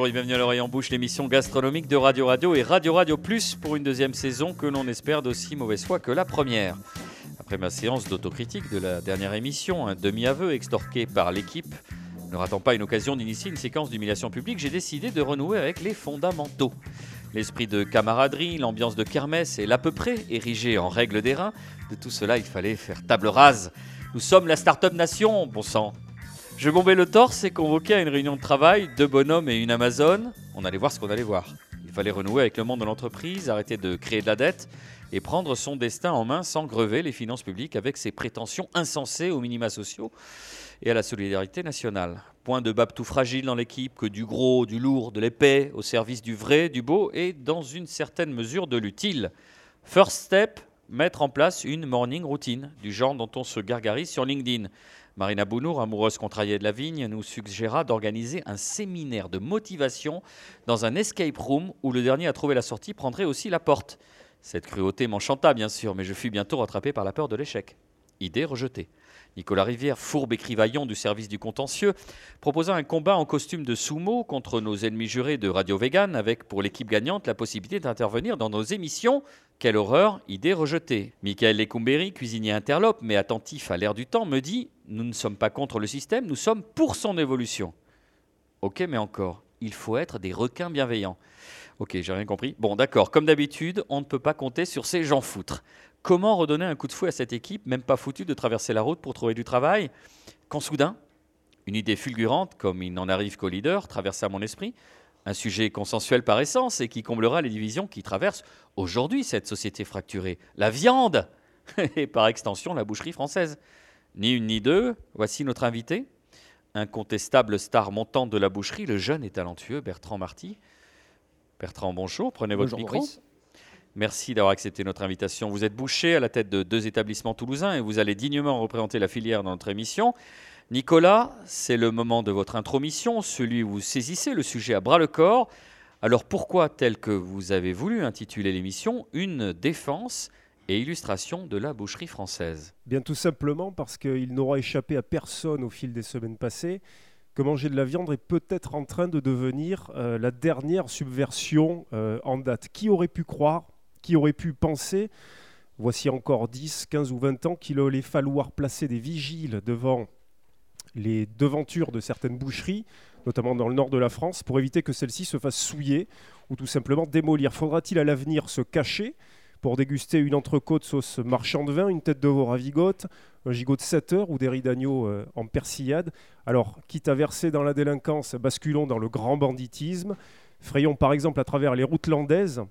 bonjour et bienvenue à l'oreille en bouche, l'émission gastronomique de Radio Radio et Radio Radio Plus pour une deuxième saison que l'on espère d'aussi mauvaise foi que la première. Après ma séance d'autocritique de la dernière émission, un demi-aveu extorqué par l'équipe, ne ratant pas une occasion d'initier une séquence d'humiliation publique, j'ai décidé de renouer avec les fondamentaux. L'esprit de camaraderie, l'ambiance de kermesse et l'à peu près érigé en règle d'airain, de tout cela il fallait faire table rase. Nous sommes la start-up nation, bon sang. Je bombais le torse et convoqué à une réunion de travail deux bonhommes et une Amazone. On allait voir ce qu'on allait voir. Il fallait renouer avec le monde de l'entreprise, arrêter de créer de la dette et prendre son destin en main sans grever les finances publiques avec ses prétentions insensées aux minima sociaux et à la solidarité nationale. Point de bab tout fragile dans l'équipe, que du gros, du lourd, de l'épais, au service du vrai, du beau et dans une certaine mesure de l'utile. First step, mettre en place une morning routine, du genre dont on se gargarise sur LinkedIn. Marina Bounour, amoureuse contrariée de la vigne, nous suggéra d'organiser un séminaire de motivation dans un escape room où le dernier à trouver la sortie prendrait aussi la porte. Cette cruauté m'enchanta bien sûr, mais je fus bientôt rattrapé par la peur de l'échec. Idée rejetée. Nicolas Rivière, fourbe écrivaillon du service du contentieux, proposa un combat en costume de sumo contre nos ennemis jurés de Radio Vegan, avec pour l'équipe gagnante la possibilité d'intervenir dans nos émissions. Quelle horreur, idée rejetée. Michael Lecumberi, cuisinier interlope, mais attentif à l'air du temps, me dit Nous ne sommes pas contre le système, nous sommes pour son évolution. Ok, mais encore, il faut être des requins bienveillants. Ok, j'ai rien compris. Bon, d'accord, comme d'habitude, on ne peut pas compter sur ces gens foutres. Comment redonner un coup de fouet à cette équipe, même pas foutue de traverser la route pour trouver du travail, quand soudain, une idée fulgurante, comme il n'en arrive qu'au leader, traversa mon esprit, un sujet consensuel par essence et qui comblera les divisions qui traversent aujourd'hui cette société fracturée. La viande Et par extension, la boucherie française. Ni une ni deux, voici notre invité, incontestable star montante de la boucherie, le jeune et talentueux Bertrand Marty. Bertrand, bonjour, prenez votre Bonjour, micro. Maurice. Merci d'avoir accepté notre invitation. Vous êtes boucher à la tête de deux établissements toulousains et vous allez dignement représenter la filière dans notre émission. Nicolas, c'est le moment de votre intromission, celui où vous saisissez le sujet à bras le corps. Alors pourquoi, tel que vous avez voulu intituler l'émission, une défense et illustration de la boucherie française? Bien tout simplement parce qu'il n'aura échappé à personne au fil des semaines passées que manger de la viande est peut-être en train de devenir euh, la dernière subversion euh, en date. Qui aurait pu croire, qui aurait pu penser, voici encore 10, 15 ou 20 ans, qu'il allait falloir placer des vigiles devant les devantures de certaines boucheries, notamment dans le nord de la France, pour éviter que celles-ci se fassent souiller ou tout simplement démolir? Faudra-t-il à l'avenir se cacher pour déguster une entrecôte sauce marchand de vin, une tête de veau ravigote, un gigot de 7 heures ou des riz d'agneau euh, en persillade Alors, quitte à verser dans la délinquance, basculons dans le grand banditisme. Frayons par exemple à travers les routes landaises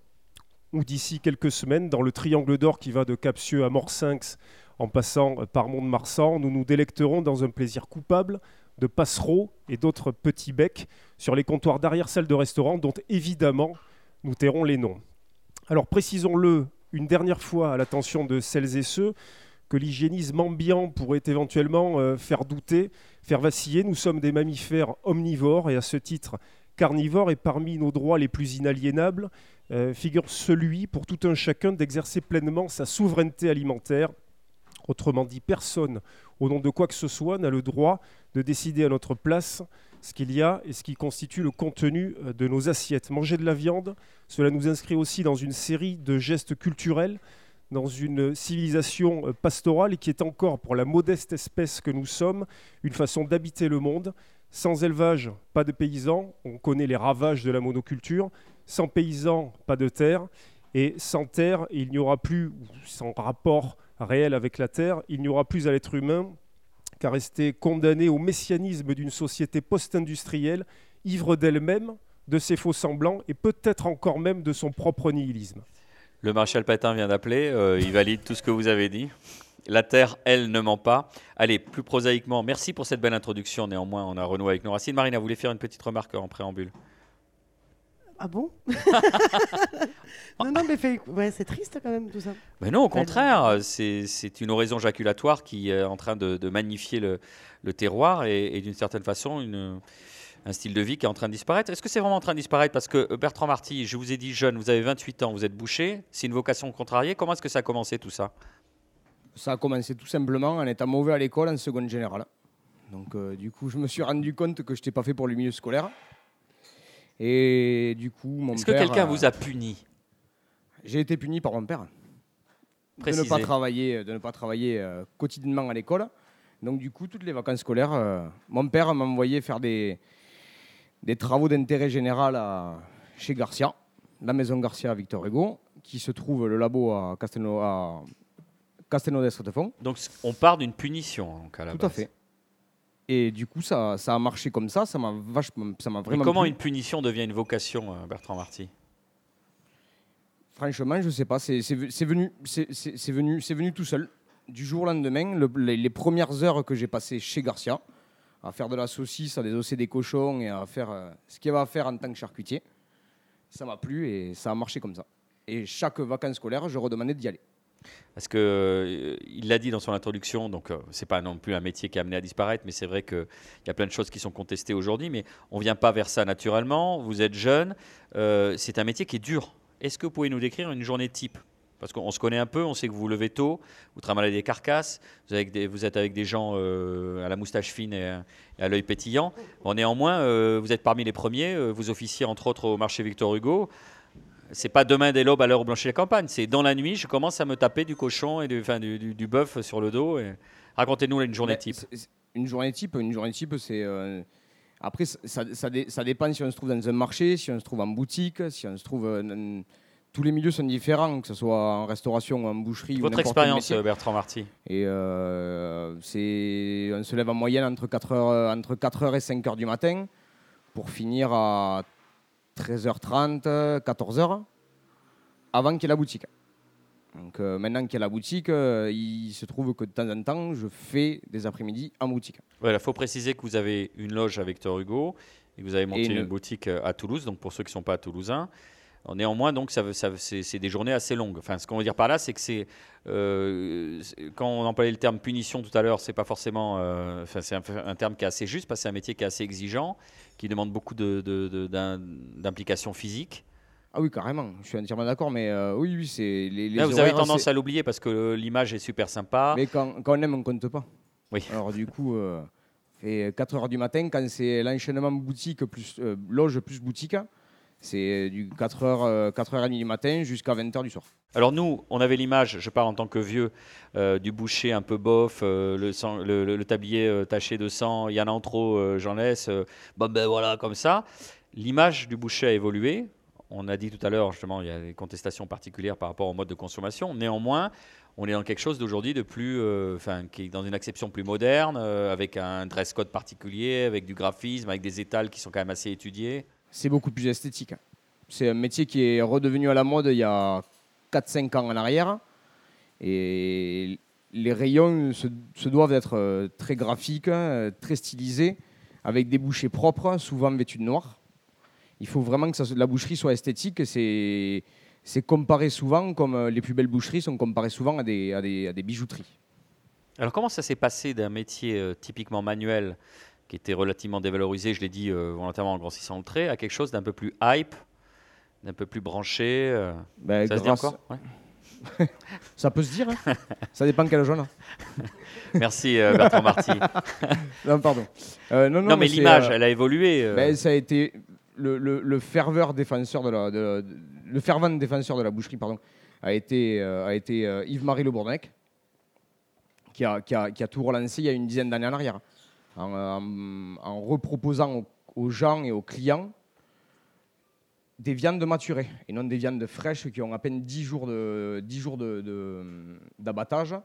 ou d'ici quelques semaines dans le triangle d'or qui va de Capsieux à Morsinx en passant euh, par Mont-de-Marsan, nous nous délecterons dans un plaisir coupable de passereaux et d'autres petits becs sur les comptoirs d'arrière-salle de restaurant dont évidemment nous tairons les noms. Alors précisons-le une dernière fois à l'attention de celles et ceux que l'hygiénisme ambiant pourrait éventuellement euh, faire douter, faire vaciller. Nous sommes des mammifères omnivores et à ce titre carnivores et parmi nos droits les plus inaliénables euh, figure celui pour tout un chacun d'exercer pleinement sa souveraineté alimentaire. Autrement dit, personne, au nom de quoi que ce soit, n'a le droit de décider à notre place ce qu'il y a et ce qui constitue le contenu euh, de nos assiettes. Manger de la viande, cela nous inscrit aussi dans une série de gestes culturels, dans une civilisation euh, pastorale qui est encore, pour la modeste espèce que nous sommes, une façon d'habiter le monde. Sans élevage, pas de paysans, on connaît les ravages de la monoculture. Sans paysans, pas de terre. Et sans terre, il n'y aura plus, sans rapport réel avec la terre, il n'y aura plus à l'être humain qu'à rester condamné au messianisme d'une société post-industrielle, ivre d'elle-même, de ses faux semblants et peut-être encore même de son propre nihilisme. Le maréchal Pétain vient d'appeler, euh, il valide tout ce que vous avez dit. La terre, elle, ne ment pas. Allez, plus prosaïquement, merci pour cette belle introduction. Néanmoins, on a renoué avec nos racines. Marina, vous voulez faire une petite remarque en préambule? Ah bon Non, non, mais fait- ouais, c'est triste quand même tout ça. Mais non, au contraire, c'est une oraison jaculatoire qui est en train de, de magnifier le, le terroir et, et d'une certaine façon une- un style de vie qui est en train de disparaître. Est-ce que c'est vraiment en train de disparaître? Parce que Bertrand Marty, je vous ai dit jeune, vous avez 28 ans, vous êtes boucher, c'est une vocation contrariée. Comment est-ce que ça a commencé tout ça? Ça a commencé tout simplement en étant mauvais à l'école en seconde générale. Donc euh, du coup, je me suis rendu compte que je n'étais pas fait pour le milieu scolaire. Et du coup, mon Est-ce que quelqu'un euh, vous a puni? J'ai été puni par mon père de ne pas travailler, de ne pas travailler euh, quotidiennement à l'école. Donc du coup, toutes les vacances scolaires, euh, mon père m'a envoyé faire des, des travaux d'intérêt général à- chez Garcia, la maison Garcia à Victor Hugo, qui se trouve le labo à Castelnau, à Castelnau. Donc on part d'une punition donc, à la Tout à base. fait. Et du coup, ça, ça a marché comme ça, ça m'a vachement, ça m'a Mais vraiment. comment plu. une punition devient une vocation, euh, Bertrand Marty? Franchement, je sais pas. C'est c'est ve- c'est venu, c'est venu, c'est venu tout seul. Du jour au lendemain, le- les, les premières heures que j'ai passées chez Garcia, à faire de la saucisse, à désosser des cochons et à faire euh, ce qu'il y avait à faire en tant que charcutier, ça m'a plu et ça a marché comme ça. Et chaque vacances scolaires, je redemandais d'y aller. Parce que euh, il l'a dit dans son introduction, donc euh, c'est pas non plus un métier qui est amené à disparaître, mais c'est vrai qu'il y a plein de choses qui sont contestées aujourd'hui, mais on vient pas vers ça naturellement. Vous êtes jeune, euh, c'est un métier qui est dur. Est-ce que vous pouvez nous décrire une journée type? Parce qu'on se connaît un peu, on sait que vous vous levez tôt, vous travaillez des carcasses, vous, êtes avec des gens euh, à la moustache fine et, à- l'œil pétillant. Néanmoins, vous êtes parmi les premiers, vous officiez entre autres au marché Victor Hugo. C'est pas demain dès l'aube à l'heure où blanchit la campagne, c'est dans la nuit, je commence à me taper du cochon et du, enfin, du, du- du bœuf sur le dos. et- Racontez-nous une journée Mais type. Une journée type, une journée type, c'est. euh, après, ça, ça, ça dé- ça dépend si on se trouve dans un marché, si on se trouve en boutique, si on se trouve. euh, dans- tous les milieux sont différents, que ce soit en restauration ou en boucherie. ou Votre expérience, Bertrand Marty Et euh, c'est, on se lève en moyenne entre 4h, entre 4h et 5h du matin pour finir à 13h30, 14h, avant qu'il y ait la boutique. Donc euh, maintenant qu'il y a la boutique, euh, il se trouve que de temps en temps, je fais des après-midi en boutique. Voilà, il faut préciser que vous avez une loge à Victor Hugo et que vous avez monté une- une... boutique à Toulouse, donc pour ceux qui ne sont pas toulousains. Néanmoins, donc, ça, ça c'est des journées assez longues. Enfin, ce qu'on veut dire par là, c'est que c'est euh, quand on employait le terme punition tout à l'heure, c'est pas forcément, euh, enfin, c'est un, un terme qui est assez juste parce que c'est un métier qui est assez exigeant, qui demande beaucoup de- de- d'implication physique. Ah oui, carrément, je suis entièrement d'accord, mais euh, oui, oui, c'est les, les Là, vous avez tendance à l'oublier parce que l'image est super sympa. Mais quand, quand on aime, on compte pas. Oui. Alors du coup, fait 4 heures du matin, quand c'est l'enchaînement boutique plus loge plus boutique, c'est du 4 heures, euh, 4h30 du matin jusqu'à 20h du soir. Alors nous, on avait l'image, je parle en tant que vieux, euh, du boucher un peu bof, euh, le, tablier taché de sang, il y en a en trop, j'en laisse, ben voilà, comme ça. L'image du boucher a évolué. On a dit tout à l'heure, justement, il y a des contestations particulières par rapport au mode de consommation. Néanmoins, on est dans quelque chose d'aujourd'hui de plus, enfin, qui est dans une acception plus moderne, avec un dress code particulier, avec du graphisme, avec des étals qui sont quand même assez étudiés. C'est beaucoup plus esthétique. C'est un métier qui est redevenu à la mode il y a 4-5 ans en arrière. Et les rayons se, doivent d'être euh, très graphiques, euh, très stylisés, avec des bouchées propres, souvent vêtues de noir. Il faut vraiment que la boucherie soit esthétique. C'est comparé souvent, comme euh, les plus belles boucheries sont comparées souvent à des, à à des bijouteries. Alors comment ça s'est passé d'un métier euh, typiquement manuel qui était relativement dévalorisé, je l'ai dit euh, volontairement en grossissant le trait, à quelque chose d'un peu plus hype, d'un peu plus branché euh, Ben, Ça se dit encore? Ouais. Ça peut se dire. hein. ça dépend quel jaune. Merci euh, Bertrand Marty. Non, pardon. Euh, non, Non, non, mais l'image, euh, elle a évolué. euh, Ben, ça a été le, le- le ferveur défenseur de la, de- de- le fervent défenseur de la boucherie, pardon, a été, euh, a été euh, Yves-Marie Le Bournec, qui a, qui, a, qui a tout relancé il y a une dizaine d'années en arrière, en, reproposant aux, gens et aux clients des viandes maturées et non des viandes fraîches qui ont à peine 10 jours de 10 jours d'abattage.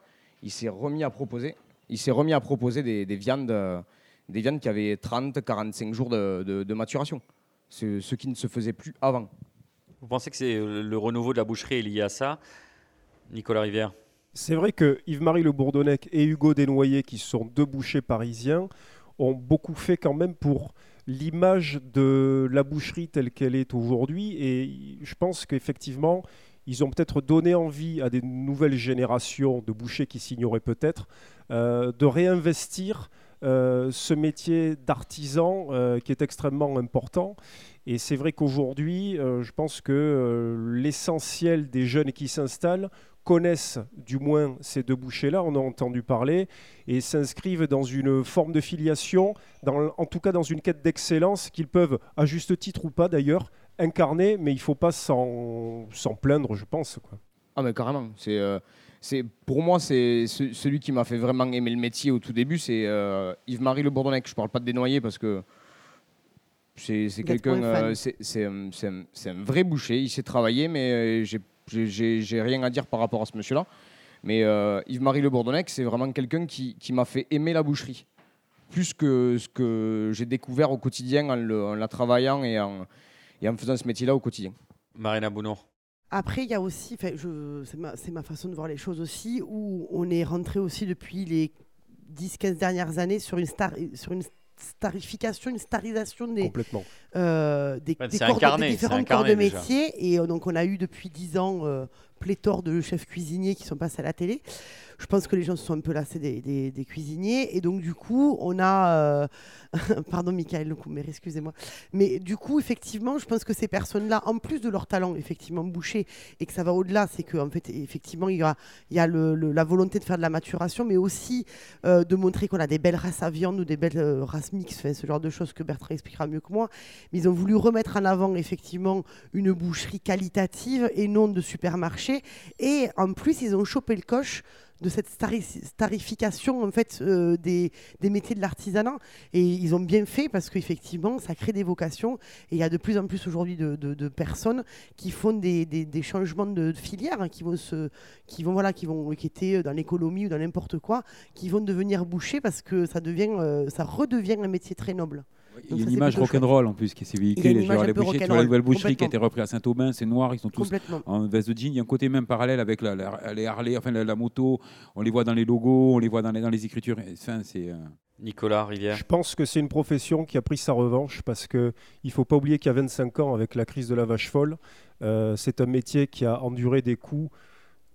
il s'est remis à proposer, il s'est remis à proposer des, des viandes, des viandes qui avaient 30, 45 jours de, de- maturation, ce, ce qui ne se faisait plus avant. Vous pensez que c'est le renouveau de la boucherie est lié à ça Nicolas Rivière? C'est vrai que Yves-Marie Le Bourdonnec et Hugo Desnoyers, qui sont deux bouchers parisiens, ont beaucoup fait quand même pour l'image de la boucherie telle qu'elle est aujourd'hui. Et je pense qu'effectivement, ils ont peut-être donné envie à des nouvelles générations de bouchers qui s'ignoraient peut-être euh, de réinvestir euh, ce métier d'artisan euh, qui est extrêmement important. Et c'est vrai qu'aujourd'hui, je pense que l'essentiel des jeunes qui s'installent connaissent du moins ces deux bouchers-là, on a entendu parler, et s'inscrivent dans une forme de filiation, dans, en tout cas dans une quête d'excellence qu'ils peuvent, à juste titre ou pas d'ailleurs, incarner, mais il ne faut pas s'en plaindre, je pense. Quoi. Ah mais carrément, c'est... Euh, c'est pour moi c'est celui qui m'a fait vraiment aimer le métier au tout début, c'est euh, Yves-Marie Le Bourdonnec. Je parle pas de dénoyer parce que c'est quelqu'un, euh, c'est un, vrai boucher. Il sait travailler, mais euh, j'ai rien à dire par rapport à ce monsieur-là. Mais Yves-Marie Le Bourdonnec, c'est vraiment quelqu'un qui, m'a fait aimer la boucherie, plus que ce que j'ai découvert au quotidien en, la travaillant et en, et en faisant ce métier-là au quotidien. Marina Bounour. Après, il y a aussi, c'est ma, ma, façon de voir les choses aussi, où on est rentré aussi depuis les 10-15 dernières années sur une, star, sur une starification, une starisation des, euh, des, des, corps, des, différents corps de métier. Et euh, donc, on a eu depuis 10 ans euh, pléthore de chefs cuisiniers qui sont passés à la télé je pense que les gens se sont un peu lassés des, cuisiniers. Et donc, du coup, on a. Euh, pardon, Michael mais excusez-moi. Mais du coup, effectivement, je pense que ces personnes-là, en plus de leur talent, effectivement, bouché, et que ça va au-delà, c'est qu'en fait, effectivement, il y a, il y a la volonté de faire de la maturation, mais aussi euh, de montrer qu'on a des belles races à viande ou des belles euh, races mixtes, ce genre de choses que Bertrand expliquera mieux que moi. Mais ils ont voulu remettre en avant, effectivement, une boucherie qualitative et non de supermarché. Et en plus, ils ont chopé le coche de cette starification en fait euh, des, métiers de l'artisanat. Et ils ont bien fait parce qu'effectivement ça crée des vocations. Et il y a de plus en plus aujourd'hui de, personnes qui font des, des, changements de, filière hein, qui vont se qui vont voilà qui vont qui étaient dans l'économie ou dans n'importe quoi qui vont devenir bouchers parce que ça devient euh, ça redevient un métier très noble. Il y a une image rock'n'roll en plus qui s'est véhiculée. Tu vois la nouvelle boucherie qui a été reprise à Saint-Aubin, c'est noir, ils sont tous en veste de jean. Il y a un côté même parallèle avec la, les Harley, enfin la, moto. On les voit dans les logos, on les voit dans les, dans les écritures. Enfin, c'est. Euh, Nicolas Rivière. Je pense que c'est une profession qui a pris sa revanche parce qu'il ne faut pas oublier qu'il y a 25 ans, avec la crise de la vache folle, euh, c'est un métier qui a enduré des coups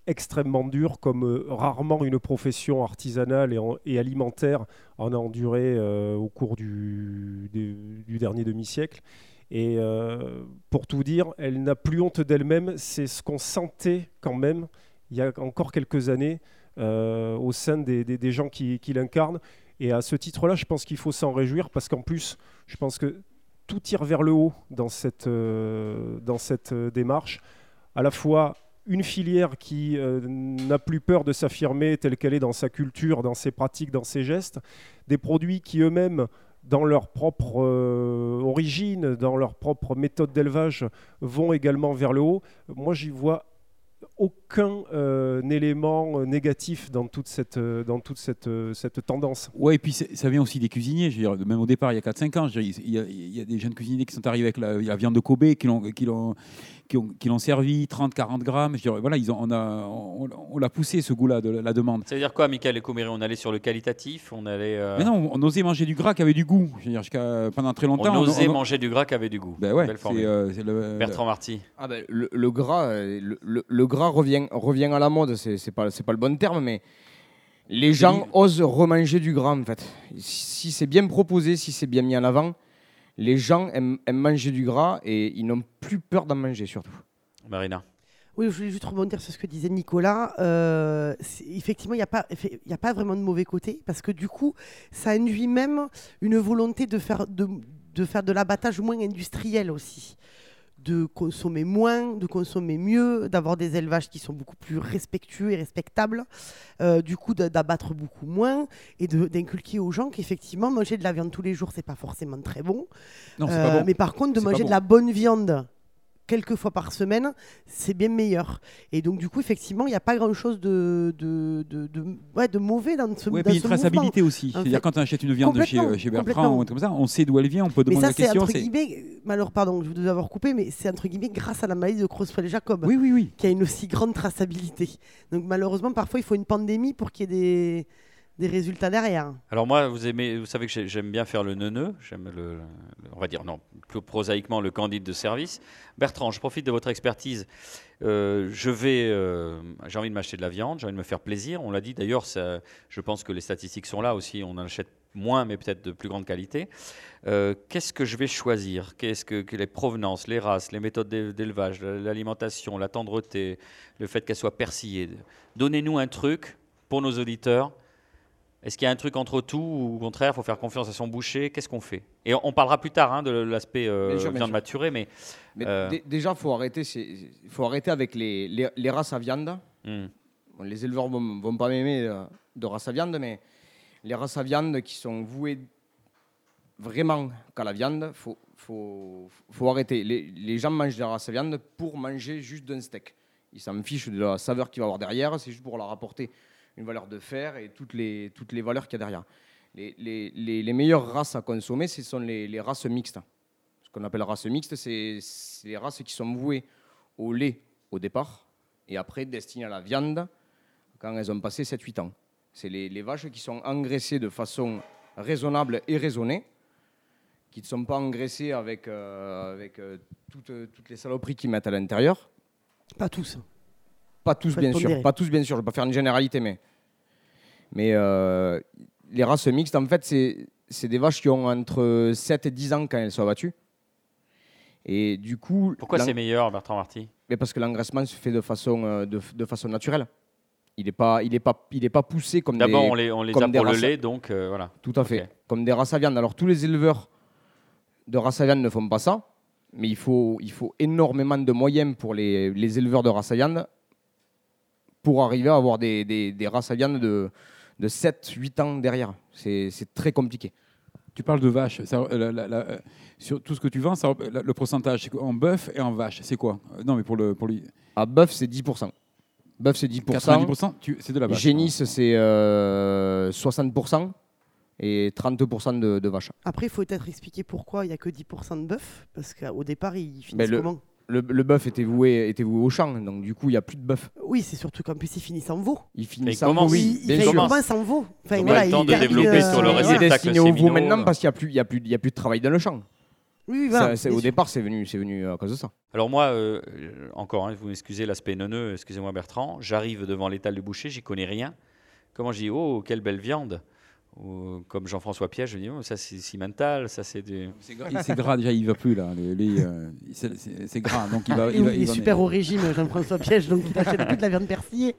extrêmement dur, comme euh, rarement une profession artisanale et, alimentaire en a enduré euh, au cours du, dernier demi-siècle. Et euh, pour tout dire, elle n'a plus honte d'elle-même. C'est ce qu'on sentait quand même il y a encore quelques années au sein des, des, gens qui, qui l'incarnent. Et à ce titre-là, je pense qu'il faut s'en réjouir parce qu'en plus, je pense que tout tire vers le haut dans cette, dans cette démarche. À la fois une filière qui euh, n'a plus peur de s'affirmer telle qu'elle est dans sa culture, dans ses pratiques, dans ses gestes, des produits qui eux-mêmes, dans leur propre euh, origine, dans leur propre méthode d'élevage, vont également vers le haut. Moi, j'y vois aucun euh, élément négatif dans toute cette, dans toute cette, cette tendance. Oui, et puis ça vient aussi des cuisiniers. Je veux dire, même au départ, il y a 4-5 ans, il, y a, des jeunes cuisiniers qui sont arrivés avec la, la viande de Kobe, qui l'ont qui l'ont servi 30-40 grammes. Je dirais, voilà, ils ont, on a, on, l'a poussé ce goût-là de la demande. Ça veut dire quoi, Michael et Coméré On allait sur le qualitatif, on allait. Euh, Mais non, on, osait manger du gras qui avait du goût. Je veux dire, pendant très longtemps. On, osait manger du gras qui avait du goût. Ben ouais, euh, le, Bertrand Marty. Ah ben, le, gras, euh, le, le, gras revient, revient à la mode. C'est, c'est pas, c'est pas le bon terme, mais. Les gens osent remanger du gras en fait. Si c'est bien proposé, si c'est bien mis en avant, les gens aiment, manger du gras et ils n'ont plus peur d'en manger surtout. Marina. Oui, je voulais juste rebondir sur ce que disait Nicolas. Euh, effectivement, il n'y a, pas, a pas vraiment de mauvais côté, parce que du coup, ça induit même une volonté de faire de, de faire de l'abattage moins industriel aussi de consommer moins, de consommer mieux, d'avoir des élevages qui sont beaucoup plus respectueux et respectables, euh, du coup d'abattre beaucoup moins et d'inculquer aux gens qu'effectivement manger de la viande tous les jours c'est pas forcément très bon. Non, pas bon. Mais par contre de manger de la bonne viande quelques fois par semaine, c'est bien meilleur. Et donc, du coup, effectivement, il n'y a pas grand-chose de, de, de, ouais, de, mauvais dans ce Oui, puis une traçabilité aussi. C'est-à-dire, quand on achète une viande de chez, chez Bertrand ou comme ça, on sait d'où elle vient, on peut demander mais ça, la question. Entre guillemets, malheur, pardon, je vous devais avoir coupé, mais c'est entre guillemets grâce à la maladie de Creutzfeldt-Jacob oui, oui, oui. qui a une aussi grande traçabilité. Donc, malheureusement, parfois, il faut une pandémie pour qu'il y ait des des résultats derrière. Alors moi, vous aimez, vous savez que j'aime bien faire le neuneu, j'aime on va dire non, plus prosaïquement le candide de service. Bertrand, je profite de votre expertise. Euh, je vais, euh, j'ai envie de m'acheter de la viande, j'ai envie de me faire plaisir. On l'a dit d'ailleurs, je pense que les statistiques sont là aussi. On en achète moins, mais peut-être de plus grande qualité. Euh, qu'est-ce que je vais choisir? Qu'est-ce que, les provenances, les races, les méthodes d'élevage, l'alimentation, la tendreté, le fait qu'elle soit persillée Donnez-nous un truc pour nos auditeurs. Est-ce qu'il y a un truc entre tout ou au contraire, il faut faire confiance à son boucher? Qu'est-ce qu'on fait? Et on, parlera plus tard hein, de l'aspect euh, viande maturée, mais, euh, déjà, faut arrêter. Il faut arrêter avec les, races à viande. Hmm. les éleveurs vont, vont pas m'aimer de, de races à viande, mais les races à viande qui sont vouées vraiment qu'à la viande, faut, faut, faut arrêter. Les, gens mangent de la race à viande pour manger juste d'un steak. Ils s'en fichent de la saveur qu'il va avoir derrière, c'est juste pour leur apporter une valeur de fer et toutes les, toutes les valeurs qu'il y a derrière. Les, les, les, meilleures races à consommer, ce sont les, races mixtes. Ce qu'on appelle races mixtes, c'est les races qui sont vouées au lait au départ et après destinées à la viande quand elles ont passé 7-8 ans. C'est les, vaches qui sont engraissées de façon raisonnable et raisonnée qui ne sont pas engraissés avec, euh, avec euh, toutes, toutes, les saloperies qu'ils mettent à l'intérieur. Pas tous. Pas tous, bien sûr. Pas tous, bien sûr. Je ne vais pas faire une généralité, mais, mais euh, les races mixtes, en fait, c'est des vaches qui ont entre 7 et 10 ans quand elles sont abattues. Et du coup. Pourquoi c'est meilleur, Bertrand Marty? Mais Parce que l'engraissement se fait de façon, de, de façon naturelle. Il n'est pas, il est pas, il est pas poussé comme D'abord, on les, on les a pour le lait, donc voilà. Tout à fait. Comme des races à viande. Alors, tous les éleveurs de race à viande ne font pas ça, mais il faut, il faut énormément de moyens pour les, les éleveurs de race à viande pour arriver à avoir des, des, des races à viande de, de 7-8 ans derrière. C'est très compliqué. Tu parles de vaches. Euh, sur tout ce que tu vends, le pourcentage en bœuf et en vache, c'est quoi? Non, mais pour, le, pour lui. À bœuf, c'est 10%. Bœuf, c'est 10%. 90%, c'est de la vache. Génisse, c'est euh, 60% et 32% de, de, vaches. Après, il faut peut-être expliquer pourquoi il n'y a que 10% de bœuf, parce qu'au départ, ils finissent le, comment? Le, le bœuf était voué, était voué au champ, donc du coup, il n'y a plus de bœuf. Oui, c'est surtout qu'en plus, ils finissent en veau. Ils finissent en veau, oui. Ils, ils commencent en veau. Enfin, voilà, le temps de développer sur le réceptacle. Il est destiné au veau maintenant parce qu'il n'y a, plus, a, plus, a plus de travail dans le champ. Oui, voilà, au départ, c'est venu, venu à cause de ça. Alors moi, euh, encore, hein, vous m'excusez l'aspect neuneux, excusez-moi Bertrand, j'arrive devant l'étal du boucher, j'y connais rien. Comment je dis, oh, quelle belle viande ou, comme Jean-François Piège, je dis oh, ça c'est cimental, ça c'est du. C'est gras, déjà, il va plus là. Euh, c'est gras, donc il va. Il, il, est super au régime, Jean-François Piège, donc il n'achète plus de la viande persillée.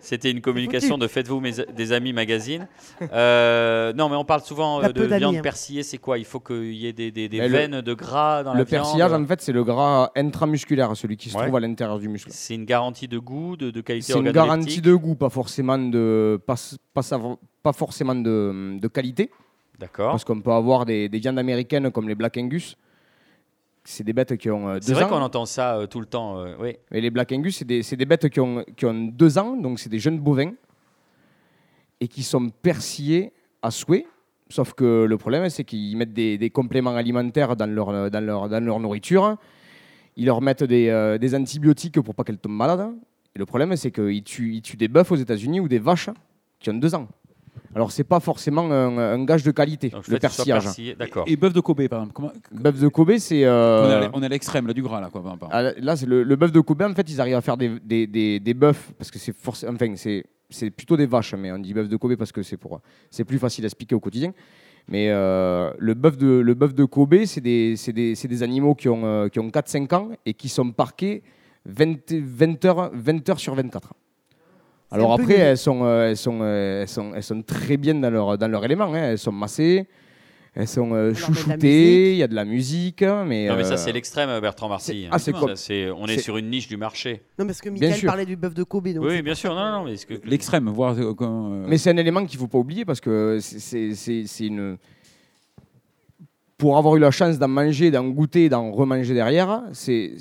C'était une communication de Faites-vous des amis magazine. Euh, non, mais on parle souvent euh, de viande hein. persillée. C'est quoi? Il faut qu'il y ait des, des, veines de gras dans le la viande. Le persillage, en fait, c'est le gras intramusculaire, celui qui se trouve à l'intérieur du muscle. C'est une garantie de goût, de, de qualité C'est une garantie de goût, pas forcément de, pas, pas, pas forcément de, de qualité. D'accord. Parce qu'on peut avoir des, des viandes américaines comme les Black Angus c'est des bêtes qui ont euh, C'est vrai qu'on entend ça euh, tout le temps, euh, oui. Et les Black Angus, c'est des, des, bêtes qui ont, qui ont deux ans, donc c'est des jeunes bovins, et qui sont persillés à souhait. Sauf que le problème, c'est qu'ils mettent des, des, compléments alimentaires dans leur, dans leur, dans leur nourriture. Ils leur mettent des, des antibiotiques pour pas qu'elles tombent malades. Et le problème, c'est qu'ils tuent, ils tuent des bœufs aux États-Unis ou des vaches qui ont deux ans. Alors, c'est pas forcément un, gage de qualité, le persillage. D'accord. Et bœuf de Kobe, par exemple. Comment... Bœuf de Kobe, c'est. Euh, on est à l'extrême, là, du gras, là, quoi. Ah, là, c'est le, bœuf de Kobe, en fait, ils arrivent à faire des, des, des, des bœufs, parce que c'est forcément. Enfin, c'est. C'est plutôt des vaches, mais on dit bœuf de Kobe parce que c'est pour, c'est plus facile à expliquer au quotidien. Mais euh, le bœuf de, le bœuf de Kobe, c'est des, des, des, animaux qui ont, euh, qui ont 4-5 ans et qui sont parqués 20, 20, heures, 20 heures sur 24. Alors après, elles sont, euh, elles, sont, euh, elles, sont, elles sont très bien dans leur, dans leur élément. Hein. Elles sont massées, elles sont euh, chouchoutées, il y a de la musique. Mais, non, mais ça, c'est l'extrême, Bertrand Marcy. Ah, c'est quoi On est, sur une niche du marché. Non, parce que Michael parlait du bœuf de Kobe. Donc oui, bien sûr. Non, non, que... L'extrême, voir. Mais c'est un élément qu'il ne faut pas oublier parce que c'est une. Pour avoir eu la chance d'en manger, d'en goûter, d'en remanger derrière, c'est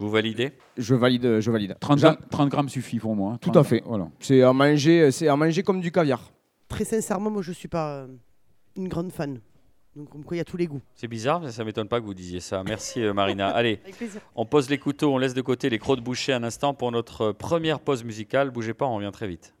vous validez Je valide, je valide. 30, grammes suffit pour moi. Hein. Tout à fait. Voilà. C'est à manger, c'est à manger comme du caviar. Très sincèrement, moi je suis pas euh, une grande fan. Donc il y a tous les goûts. C'est bizarre, mais ça m'étonne pas que vous disiez ça. Merci euh, Marina. Allez, on pose les couteaux, on laisse de côté les crocs de boucher un instant pour notre première pause musicale. Bougez pas, on revient très vite.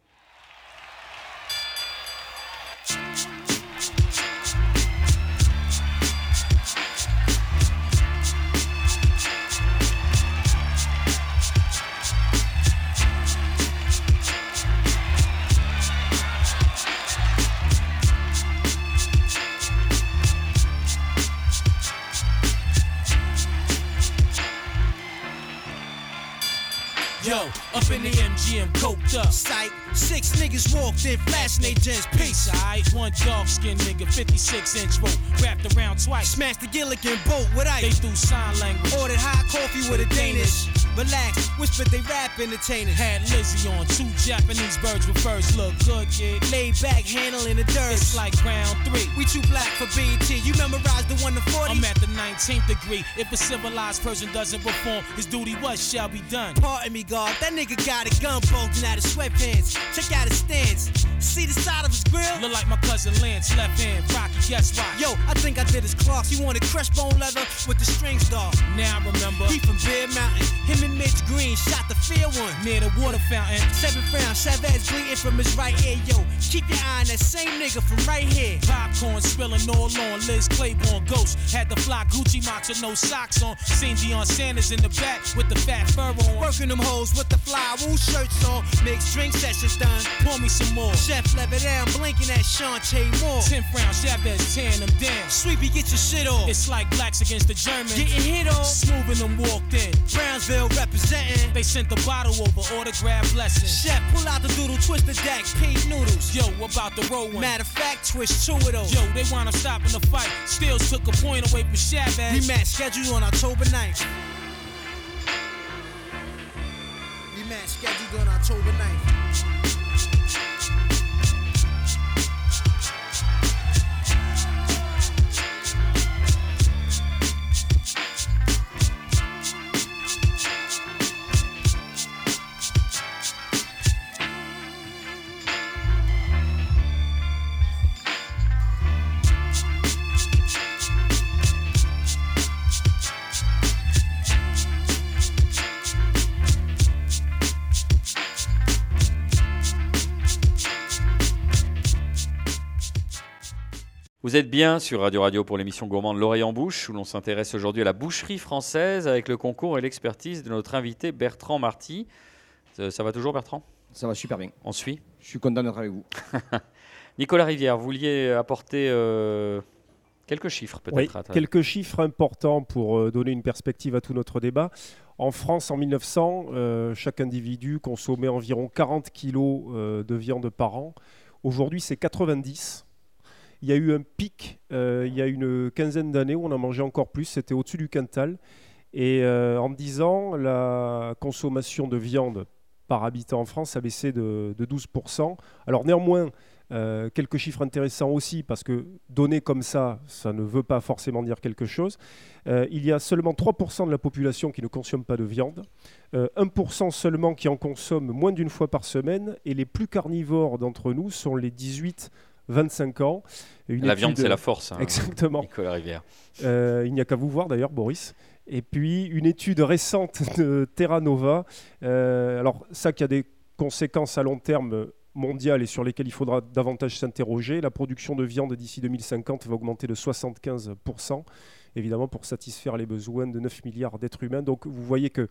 MGM, up. Sight, six niggas walked in, flashing they gents. Peace, alright. One dark skin nigga, 56 inch rope, wrapped around twice. Smashed the Gilligan boat with ice. They threw sign language. Ordered hot coffee with a Danish. Relax, whispered they rap entertainers. Had Lizzie on, two Japanese birds with first Look good, kid. Laid back, handling the dirt. It's like round three. We too black for BT. You memorized the one to 40? I'm at the 19th degree. If a civilized person doesn't perform, his duty what shall be done. Pardon me, God. That nigga got a gun bulging out his sweatpants. Check out his stance. See the side of his grill? Look like my cousin Lance, left hand. Rocky, guess why? Yo, I think I did his clocks. He wanted crushed bone leather with the strings dog. Now I remember. He from Bear Mountain. Him and Mitch Green shot the fair one near the water fountain. Seven round, Chavez bleeding from his right ear. Yo, keep your eye on that same nigga from right here. Popcorn spilling all on. Liz Claiborne ghost had the fly Gucci matcha, no socks on. Seen Deion Sanders in the back with the fat fur on. Working them hoes with the fly wool shirts on. Mixed drink sessions done. Pour me some more. Chef down, blinking at Shantae Moore. 10th round, Chavez tearing them down. Sweepy, get your shit off. It's like blacks against the Germans. Getting hit off. Smoothing them walked in. Brownsville representing. They sent the bottle over, autograph blessings. Chef, pull out the doodle, twist the deck, pink noodles. Yo, about the roll one. Matter of fact, twist two of those. Yo, they wound up stopping the fight. Still took a point away from Chavez. Rematch scheduled on October 9th. Rematch scheduled on October 9th. Vous êtes bien sur Radio Radio pour l'émission Gourmand de l'oreille en bouche, où l'on s'intéresse aujourd'hui à la boucherie française avec le concours et l'expertise de notre invité Bertrand Marty. Ça, va toujours Bertrand? Ça va super bien. On suit? Je suis content d'être avec vous. Nicolas Rivière, vous vouliez apporter euh, quelques chiffres peut-être oui, quelques chiffres importants pour euh, donner une perspective à tout notre débat. En France, en 1900, euh, chaque individu consommait environ 40 kg de viande par an. Aujourd'hui, c'est 90 il y a eu un pic euh, il y a une quinzaine d'années où on a mangé encore plus, c'était au-dessus du quintal. Et euh, en 10 ans, la consommation de viande par habitant en France a baissé de, 12%. Alors néanmoins, euh, quelques chiffres intéressants aussi, parce que donner comme ça, ça ne veut pas forcément dire quelque chose. il y a seulement 3% de la population qui ne consomme pas de viande, 1% seulement qui en consomme moins d'une fois par semaine, et les plus carnivores d'entre nous sont les 18 25 ans. la viande, c'est la force. Hein, exactement. Nicolas Rivière. Euh, il n'y a qu'à vous voir d'ailleurs, Boris. Et puis une étude récente de Terra Nova. Euh, alors ça qui a des conséquences à long terme mondiales et sur lesquelles il faudra davantage s'interroger. La production de viande d'ici 2050 va augmenter de 75%, évidemment pour satisfaire les besoins de 9 milliards d'êtres humains. Donc vous voyez que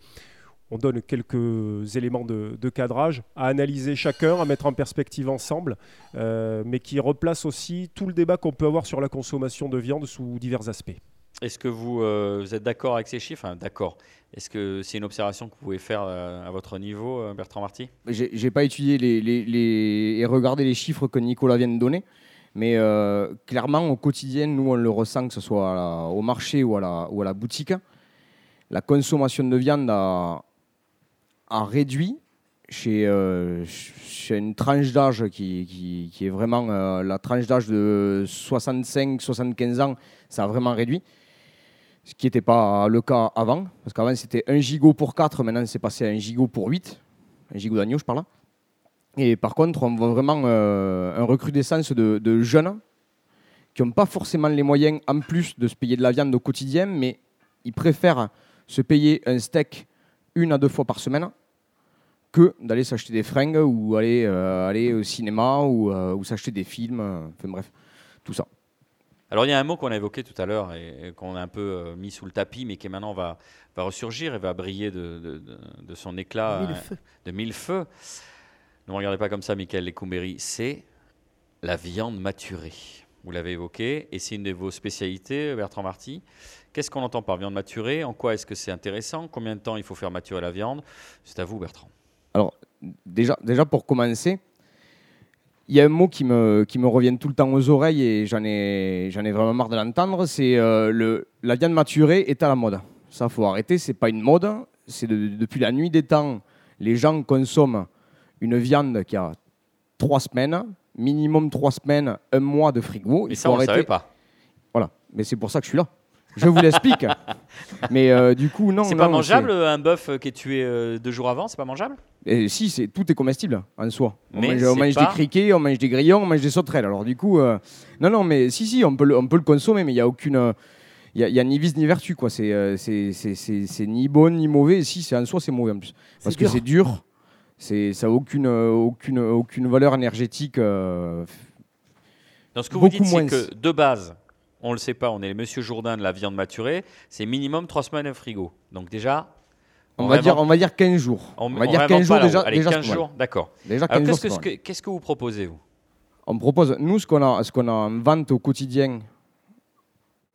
on donne quelques éléments de, cadrage à analyser chacun, à mettre en perspective ensemble, euh, mais qui replace aussi tout le débat qu'on peut avoir sur la consommation de viande sous divers aspects. Est-ce que vous, euh, êtes d'accord avec ces chiffres? D'accord. Est-ce que c'est une observation que vous pouvez faire euh, à votre niveau, Bertrand Marty? J'ai pas étudié les, et regardé les chiffres que Nicolas vient de donner, mais clairement, au quotidien, nous, on le ressent, que ce soit au marché ou à, la, ou à la boutique. La consommation de viande a, a réduit chez, euh, chez une tranche d'âge qui, est vraiment euh, la tranche d'âge de 65-75 ans, ça a vraiment réduit. Ce qui n'était pas le cas avant, parce qu'avant c'était 1 gigot pour 4, maintenant c'est passé à 1 gigot pour 8, 1 gigot d'agneau je parle. Et par contre, on voit vraiment euh, un recrudescence de, de jeunes qui n'ont pas forcément les moyens, en plus de se payer de la viande au quotidien, mais ils préfèrent se payer un steak une à deux fois par semaine que d'aller s'acheter des fringues ou aller, euh, aller au cinéma ou, euh, ou s'acheter des films, euh, enfin bref, tout ça. Alors il y a un mot qu'on a évoqué tout à l'heure et, qu'on a un peu mis sous le tapis, mais qui maintenant va, va ressurgir et va briller de, de, de, son éclat de mille feux. Ne me regardez pas comme ça, Michael Lecumberi, c'est la viande maturée. vous l'avez évoqué, et c'est une de vos spécialités, Bertrand Marty. Qu'est-ce qu'on entend par viande maturée? En quoi est-ce que c'est intéressant? Combien de temps il faut faire maturer la viande? C'est à vous, Bertrand. Déjà, déjà pour commencer, il y a un mot qui me, qui me revient tout le temps aux oreilles et j'en ai, j'en ai vraiment marre de l'entendre, c'est euh, le la viande maturée est à la mode. Ça, faut arrêter, c'est pas une mode, c'est depuis la nuit des temps, les gens consomment une viande qui a trois semaines, minimum trois semaines, un mois de frigo. Et ça, on ne savait pas. Voilà, mais c'est pour ça que je suis là. Je vous l'explique. mais euh, du coup, non. C'est pas mangeable un bœuf qui est tué euh, deux jours avant C'est pas mangeable? Et Si, c'est tout est comestible en soi. On mais mange, des criquets, on mange des grillons, on mange des sauterelles. Alors du coup, euh, non, non, mais si, si, on peut le, on peut le consommer, mais il n'y a aucune. Il y, a ni vis ni vertu, quoi. C'est c'est ni bon ni mauvais. Si, c'est en soi, c'est mauvais en plus. Parce que c'est dur. C'est ça n'a aucune, aucune, aucune valeur énergétique. Dans ce que vous dites, c'est que de base, on ne le sait pas, on est Monsieur Jourdain de la viande maturée, c'est minimum 3 semaines au frigo. Donc déjà... On, va, dire, on va dire 15 jours. On, va dire 15 jours déjà. Allez, 15 jours, d'accord. Qu'est-ce que, qu'est-ce que vous proposez, vous? On propose, nous, ce qu'on a, ce qu'on a en vente au quotidien,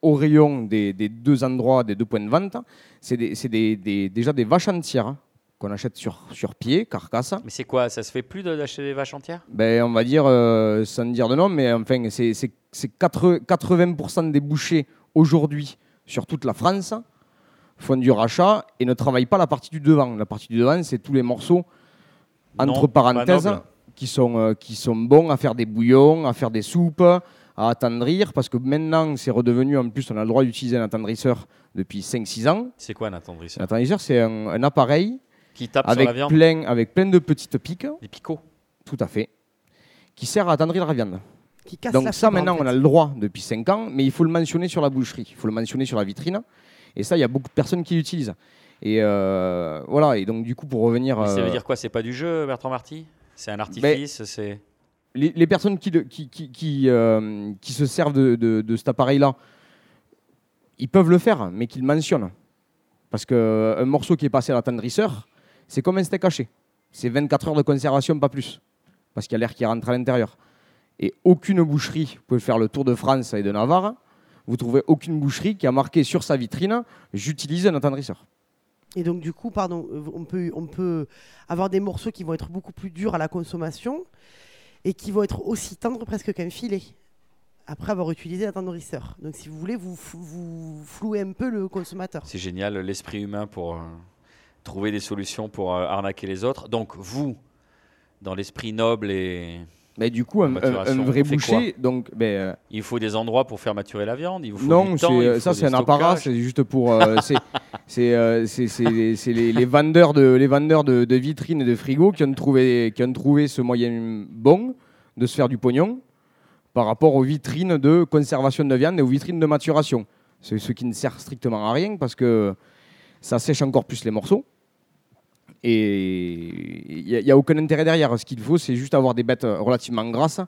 au rayon des, deux endroits, des deux points de vente, c'est déjà des vaches entières qu'on achète sur, sur pied, carcasse. Mais c'est quoi Ça se fait plus d'acheter des vaches entières? Ben, On va dire, euh, sans dire de nom, mais enfin, c'est 80% des bouchers aujourd'hui sur toute la France font du rachat et ne travaillent pas la partie du devant. La partie du devant, c'est tous les morceaux, entre parenthèses, qui sont, euh, qui sont bons à faire des bouillons, à faire des soupes, à attendrir, parce que maintenant, c'est redevenu, en plus, on a le droit d'utiliser un attendrisseur depuis 5-6 ans. C'est quoi un attendrisseur? Un attendrisseur, c'est un, appareil qui tape avec sur la viande plein, avec plein de petites piques. Des picots. Tout à fait. Qui sert à attendrir la viande. Qui casse Donc ça, maintenant, on a le droit depuis 5 ans, mais il faut le mentionner sur la boucherie. Il faut le mentionner sur la vitrine. Et ça, il y a beaucoup de personnes qui l'utilisent. Et euh, voilà. Et donc, du coup, pour revenir. ça veut euh, dire quoi? C'est pas du jeu, Bertrand Marty? C'est un artifice C'est les, personnes qui, qui, qui, qui, euh, qui, se servent de, de, de cet appareil-là, ils peuvent le faire, mais qu'ils mentionnent. Parce qu'un morceau qui est passé à l'attendrisseur, c'est comme un steak haché. C'est 24 heures de conservation, pas plus. Parce qu'il y a l'air qui rentre à l'intérieur. Et aucune boucherie, vous pouvez faire le tour de France et de Navarre, vous trouvez aucune boucherie qui a marqué sur sa vitrine j'utilise un attendrisseur. Et donc du coup, pardon, on peut, on peut avoir des morceaux qui vont être beaucoup plus durs à la consommation et qui vont être aussi tendres presque qu'un filet après avoir utilisé l'attendrisseur. Donc si vous voulez, vous, vous flouez un peu le consommateur. C'est génial, l'esprit humain pour... Euh, trouver des solutions pour euh, arnaquer les autres. Donc vous, dans l'esprit noble et mais du coup, un, vrai boucher, donc, ben, euh, il faut des endroits pour faire maturer la viande. Il vous faut non, du ça c'est un apparat, c'est juste pour, euh, c'est les, les, vendeurs de les vendeurs de, de, vitrines et de frigos qui ont trouvé qui ont trouvé ce moyen bon de se faire du pognon par rapport aux vitrines de conservation de viande et aux vitrines de maturation. C'est ce qui ne sert strictement à rien parce que ça sèche encore plus les morceaux. Et il n'y a, aucun intérêt derrière. Ce qu'il faut, c'est juste avoir des bêtes relativement grasses,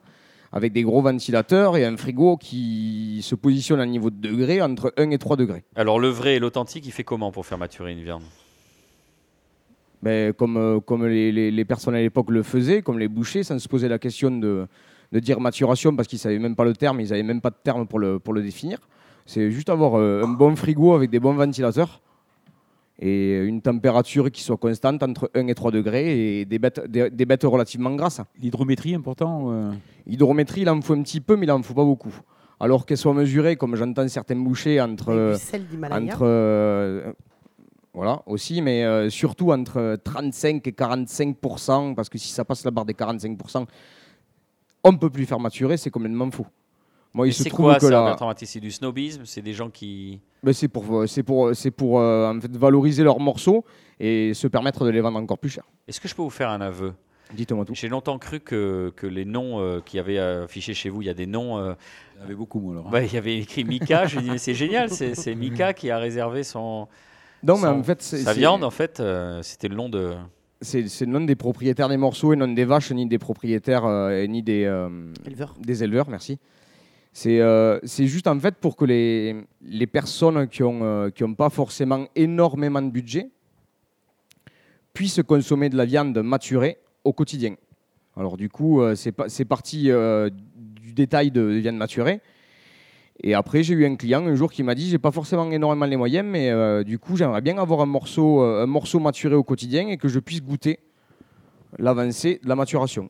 avec des gros ventilateurs et un frigo qui se positionne à un niveau de degré entre 1 et 3 degrés. Alors le vrai et l'authentique, il fait comment pour faire maturer une viande? Ben, Comme, euh, comme les, personnes à l'époque le faisaient, comme les bouchers, sans se poser la question de, de dire maturation, parce qu'ils ne savaient même pas le terme, ils n'avaient même pas de terme pour le, pour le définir. C'est juste avoir euh, un bon frigo avec des bons ventilateurs et une température qui soit constante entre 1 et 3 degrés et des bêtes, des, bêtes relativement grasses. L'hydrométrie important euh L'hydrométrie, il en faut un petit peu, mais il en faut pas beaucoup. Alors qu'elle soit mesurée, comme j'entends certains bouchers, entre. entre euh, voilà, aussi, mais euh, surtout entre 35 et 45% parce que si ça passe la barre des 45% on ne peut plus faire maturer, c'est complètement faux. Moi, il se trouve quoi, que ça, C'est du snobisme C'est des gens qui. Ben, c'est pour, c'est pour, c'est pour euh, en fait, valoriser leurs morceaux et se permettre de les vendre encore plus cher. Est-ce que je peux vous faire un aveu? Dites-moi tout. J'ai longtemps cru que, que les noms euh, qui avaient affiché chez vous, il y a des noms. Euh, il y avait beaucoup, moi, alors. Hein. il y avait écrit Mika. je me dit, mais c'est génial, c'est, Mika qui a réservé son. Non, mais en fait, sa viande, en fait, c'était le nom de. C'est, le nom des propriétaires des morceaux et non des vaches, ni des propriétaires, ni des, éleveurs. des éleveurs, merci. Euh, c'est juste en fait pour que les, les personnes qui n'ont euh, pas forcément énormément de budget puissent consommer de la viande maturée au quotidien. Alors du coup, euh, c'est parti du détail de, viande maturée. Et après, j'ai eu un client un jour qui m'a dit j'ai pas forcément énormément les moyens, mais du coup, j'aimerais bien avoir un morceau, un morceau maturé au quotidien et que je puisse goûter l'avancée de la maturation.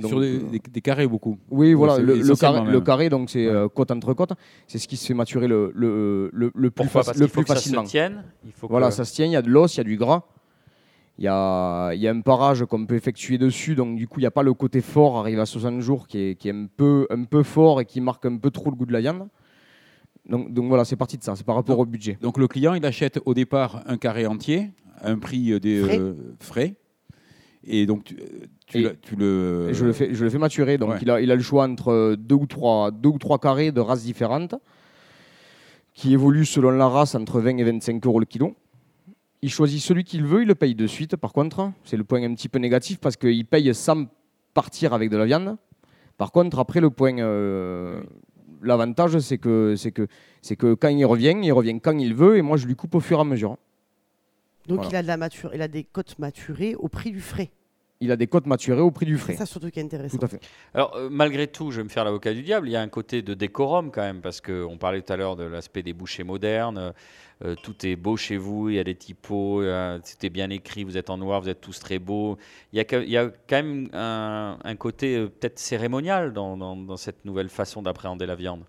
Sur des, carrés beaucoup. Oui, voilà, le, carré, le, carré, donc c'est côte entre côte, c'est ce qui se fait maturer le, le, le, le plus, le plus facilement. Ça se tienne, il faut voilà, ça se tient, il y a de l'os, il y a du gras. Il y a, y a, un parage qu'on peut effectuer dessus, donc du coup, il n'y a pas le côté fort, arrive à 60 jours, qui est, qui est un, peu, un peu fort et qui marque un peu trop le goût de la viande. Donc, donc voilà, c'est parti de ça, c'est par rapport au budget. Donc le client, il achète au départ un carré entier, un prix des frais. Euh, et donc tu, tu, le... Je le, fais, je le fais maturer, donc il, a, il a le choix entre deux ou, trois, deux ou trois carrés de races différentes, qui évoluent selon la race entre 20 et 25 euros le kilo. Il choisit celui qu'il veut, il le paye de suite. Par contre, c'est le point un petit peu négatif parce qu'il paye sans partir avec de la viande. Par contre, après, le point, euh, l'avantage, c'est que, c'est que, c'est que quand il revient, il revient quand il veut et moi, je lui coupe au fur et à mesure. Donc, il, a de la mature, il a des côtes maturées au prix du frais il a des côtes maturées au prix du frais. C'est ça surtout qui est intéressant. Tout à fait. Alors, euh, malgré tout, je vais me faire l'avocat du diable, il y a un côté de décorum quand même, parce qu'on parlait tout à l'heure de l'aspect des bouchers modernes. Euh, tout est beau chez vous, il y a des typos, c'était bien écrit, vous êtes en noir, vous êtes tous très beaux. Il y a, il y a quand même un, côté euh, peut-être cérémonial dans, cette nouvelle façon d'appréhender la viande.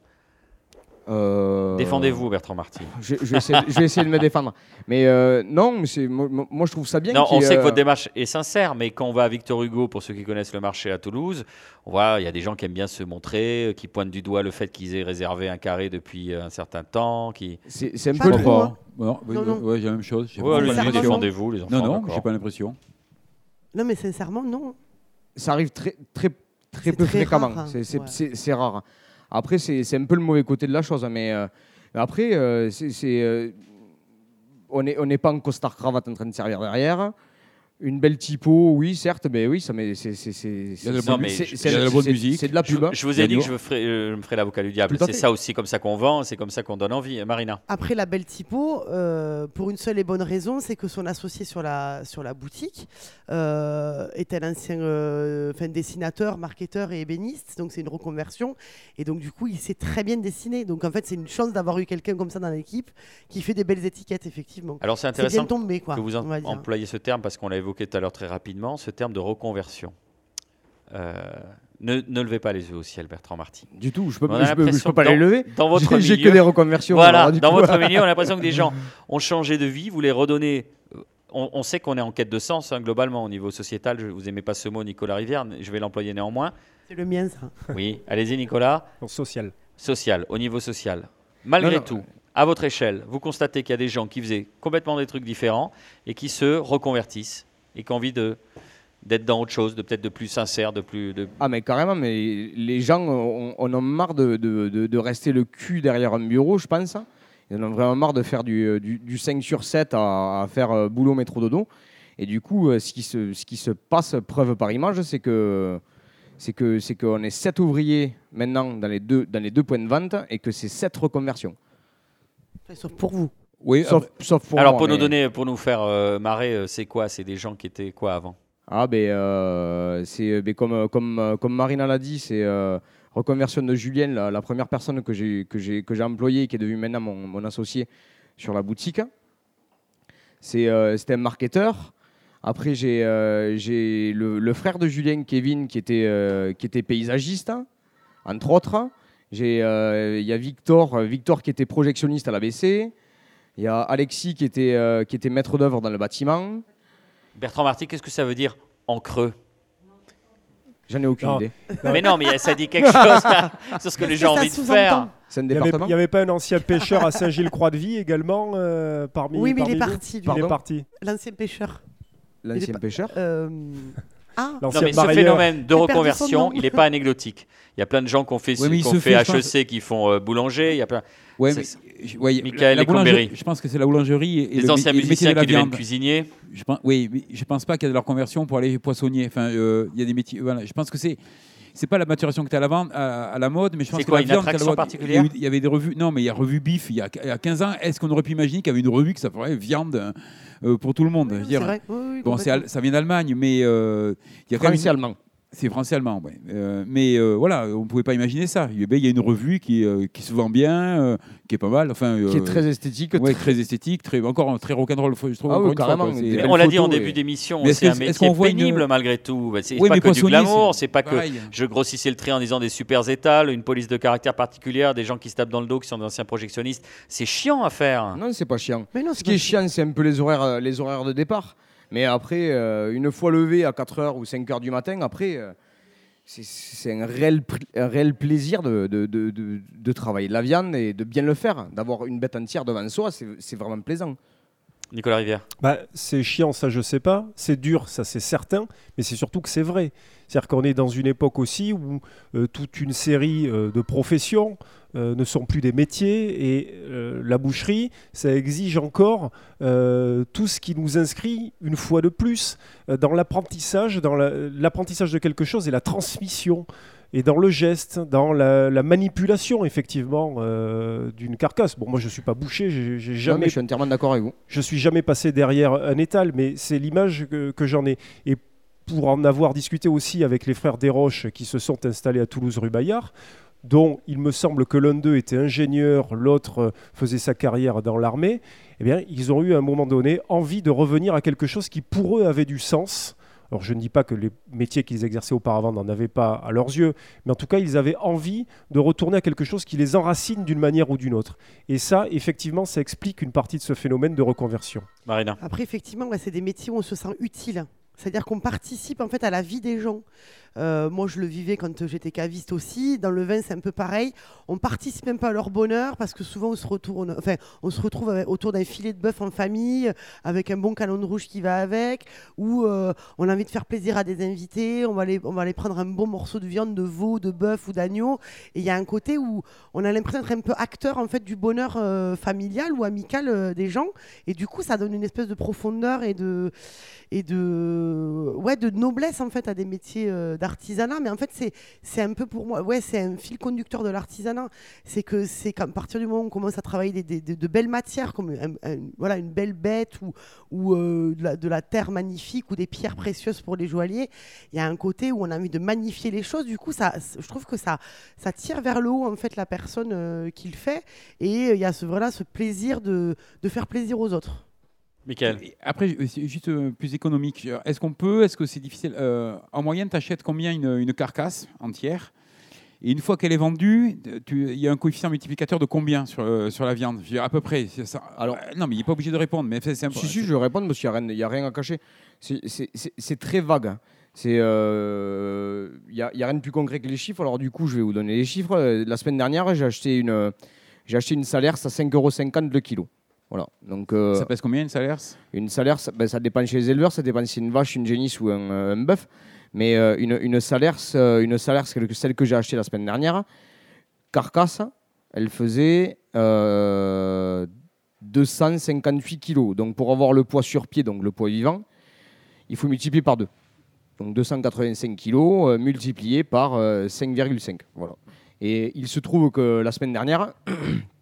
Euh, Défendez-vous, Bertrand Marty. Je, vais essayer, de me défendre. Mais euh, non, moi, moi, je trouve ça bien. Non, on sait que votre démarche est sincère, mais quand on va à Victor Hugo, pour ceux qui connaissent le marché à Toulouse, on voit il y a des gens qui aiment bien se montrer, euh, qui pointent du doigt le fait qu'ils aient réservé un carré depuis un certain temps. Qui... C'est un peu le pas. Non, non, j'ai la même chose. défendez-vous, les enfants. Non, non, j'ai pas l'impression. Non, mais sincèrement, non. Ça arrive très, très, très peu fréquemment. Hein. C'est rare. Après, c'est un peu le mauvais côté de la chose. Mais euh, après, euh, euh, on n'est pas en costard cravate en train de servir derrière. Une belle typo, oui, certes, mais oui, ça mais c'est c'est de la bonne musique. C'est de la pub. Je, vous ai dit que je me ferai, me ferai l'avocat du diable. C'est ça aussi comme ça qu'on vend, c'est comme ça qu'on donne envie. Marina. Après la belle typo, pour une seule et bonne raison, c'est que son associé sur la sur la boutique euh, est un ancien euh, dessinateur, marketeur et ébéniste, donc c'est une reconversion. Et donc du coup, il sait très bien dessiner. Donc en fait, c'est une chance d'avoir eu quelqu'un comme ça dans l'équipe qui fait des belles étiquettes, effectivement. Alors c'est intéressant tombé, quoi, que vous employez ce terme parce qu'on l'a évoqué tout à l'heure très rapidement, ce terme de reconversion. Euh, ne, ne, levez pas les yeux au ciel, Bertrand Marty. Du tout, je ne peux, je peux, peux, pas les lever. Dans votre J'ai que des reconversions. Voilà, dans votre milieu, on a l'impression que des gens ont changé de vie, vous les redonnez on, sait qu'on est en quête de sens hein, globalement au niveau sociétal. Je, vous aimez pas ce mot, Nicolas Rivière, je vais l'employer néanmoins. C'est le mien, ça. Oui, allez-y, Nicolas. social. Social, au niveau social. Malgré tout, à votre échelle, vous constatez qu'il y a des gens qui faisaient complètement des trucs différents et qui se reconvertissent et qui ont envie de d'être dans autre chose, de peut-être de plus sincère, de plus. De... Ah mais carrément, mais les gens, on, on a marre de, de, rester le cul derrière un bureau, je pense. Ils en ont vraiment marre de faire du, du, 5 sur 7 à, faire euh, boulot, métro, dodo. Et du coup, euh, ce qui se, ce qui se passe, preuve par image, c'est que c'est que c'est qu'on est 7 ouvriers maintenant dans les deux dans les deux points de vente et que c'est 7 reconversions. Sauf pour vous. Oui, sauf, sauf pour Alors pour nous donner, pour nous faire euh, marrer, c'est quoi? C'est des gens qui étaient quoi avant? Ah ben c'est ben, comme comme comme Marina l'a dit, c'est reconversion de Julien, la, première personne que j'ai, que, j'ai, que j'ai employée, qui est devenue maintenant mon, mon associé sur la boutique. C'est, euh, c'était un marketeur. Après, j'ai, euh, j'ai le, frère de Julien, Kevin, qui était, euh, qui était paysagiste, entre autres. J'ai, il y a Victor, Victor qui était projectionniste à l'ABC. Il y a Alexis qui était, qui était maître d'œuvre dans le bâtiment. Bertrand Marty, qu'est-ce que ça veut dire en creux? J'en ai aucune idée. Mais non, mais ça dit quelque chose sur ce que les gens ont envie de faire. C'est un département. Il n'y avait, pas un ancien pêcheur à Saint-Gilles-Croix-de-Vie également euh, parmi Oui, mais il est parti. Il est parti. L'ancien pêcheur. L'ancien pêcheur? Euh, Ah, non, mais ce phénomène de reconversion, il n'est pas anecdotique. Il y a plein de gens qui ont fait, fait HEC, qui font euh, boulanger. Il y a plein. Ouais, mais, ouais, Michael la, Je pense que c'est la boulangerie et, les anciens musiciens qui deviennent cuisiniers. Je pense, oui, mais je pense pas qu'il y a de leur conversion pour aller poissonnier. Enfin, euh, il y a des métiers. Voilà, je pense que c'est c'est pas la maturation que tu as à la, à, à la mode, mais je pense quoi, que la une viande, particulière il y avait des revues. Non, mais il y a revue Bif il y a, il y a 15 ans. Est-ce qu'on aurait pu imaginer qu'il y avait une revue qui s'appelait Viande euh, pour tout le monde oui, dire, bon, ça vient d'Allemagne, mais euh, il y a quand même. allemand. C'est français-allemand, oui. Euh, mais euh, voilà, on ne pouvait pas imaginer ça. Il y a une revue qui, euh, qui se vend bien, qui est pas mal. Enfin, qui est très esthétique. Ouais, très esthétique, très, encore très rock'n'roll, je trouve. Ah oui, carrément. on l'a dit en début d'émission, c'est un métier pénible malgré tout. Bah, c'est pas que du glamour, c'est pas que je grossissais le trait en disant des super étals, une police de caractère particulière, des gens qui se tapent dans le dos, qui sont d'anciens projectionnistes. C'est chiant à faire. Non, c'est pas chiant. Mais non, Ce qui est chiant, c'est un peu les horaires, les horaires de départ. Mais après, une fois levé à 4h ou 5h du matin, après, c'est un réel, un réel plaisir de, de, de, de, travailler de la viande et de bien le faire. D'avoir une bête entière devant soi, c'est vraiment plaisant. Nicolas Rivière bah, C'est chiant, ça je sais pas. C'est dur, ça c'est certain. Mais c'est surtout que c'est vrai. C'est-à-dire qu'on est dans une époque aussi où euh, toute une série euh, de professions euh, ne sont plus des métiers et la boucherie, ça exige encore tout ce qui nous inscrit une fois de plus dans l'apprentissage, dans l'apprentissage de quelque chose et la transmission et dans le geste, dans la, manipulation effectivement d'une carcasse. Bon, moi je suis pas bouché, j'ai jamais. je suis entièrement d'accord avec vous. Je suis jamais passé derrière un étal, mais c'est l'image que, que j'en ai. Et pour en avoir discuté aussi avec les frères Desroches qui se sont installés à Toulouse rue Bayard, dont il me semble que l'un d'eux était ingénieur, l'autre faisait sa carrière dans l'armée, eh bien, ils ont eu à un moment donné envie de revenir à quelque chose qui pour eux avait du sens. Alors je ne dis pas que les métiers qu'ils exerçaient auparavant n'en avaient pas à leurs yeux, mais en tout cas ils avaient envie de retourner à quelque chose qui les enracine d'une manière ou d'une autre. Et ça, effectivement, ça explique une partie de ce phénomène de reconversion. Marina. Après, effectivement, c'est des métiers où on se sent utile. C'est-à-dire qu'on participe en fait à la vie des gens. Euh, moi, je le vivais quand j'étais caviste aussi. Dans le vin, c'est un peu pareil. On participe même pas à leur bonheur parce que souvent, on se, retrouve autour d'un filet de bœuf en famille avec un bon canon de rouge qui va avec, ou euh, on a envie de faire plaisir à des invités. On va, aller, on va aller prendre un bon morceau de viande, de veau, de bœuf ou d'agneau. Et il y a un côté où on a l'impression d'être un peu acteur en fait du bonheur euh, familial ou amical des gens. Et du coup, ça donne une espèce de profondeur et de, et de, ouais, de noblesse en fait à des métiers d'artisanat, mais en fait, c'est un peu pour moi, ouais, c'est un fil conducteur de l'artisanat. C'est que c'est qu'à partir du moment où on commence à travailler des, de belles matières, comme voilà, une belle bête ou, ou euh, de, la, terre magnifique ou des pierres précieuses pour les joailliers, il y a un côté où on a envie de magnifier les choses. Du coup, ça, je trouve que ça, ça tire vers le haut en fait la personne euh, qui le fait, et il y a ce, ce plaisir de, de faire plaisir aux autres. Michael. Après, juste euh, plus économique, est-ce qu'on peut, est-ce que c'est difficile euh, En moyenne, tu achètes combien une, carcasse entière? Et une fois qu'elle est vendue, il y a un coefficient multiplicateur de combien sur, euh, sur la viande? À peu près. Ça. Alors, non, mais il n'est pas obligé de répondre. Mais c'est si, si, je réponds parce qu'il n'y a, rien à cacher. C'est très vague. Hein. Il n'y a, y a, rien de plus concret que les chiffres. Alors, du coup, je vais vous donner les chiffres. La semaine dernière, j'ai acheté une, j'ai acheté une salaire à 5,50 euros le kilo. Voilà. Donc, euh, ça pèse combien une salaire? Une salaire, ça, ben, ça, dépend chez les éleveurs, ça dépend si c'est une vache, une génisse ou un, euh, bœuf. Mais euh, une, une salaire, une celle que j'ai achetée la semaine dernière, carcasse, elle faisait 258 kilos. Donc pour avoir le poids sur pied, donc le poids vivant, il faut multiplier par deux. Donc 285 kilos multiplié par 5,5. Voilà. Et il se trouve que la semaine dernière,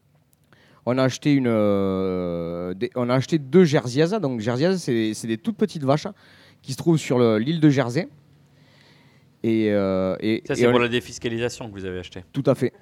on a acheté, une, euh, on a acheté deux Jersiaises. Donc, Jersiaises, c'est des toutes petites vaches qui se trouvent sur l'île de Jersey. Et, euh, et ça, c'est pour la défiscalisation que vous avez acheté Tout à fait.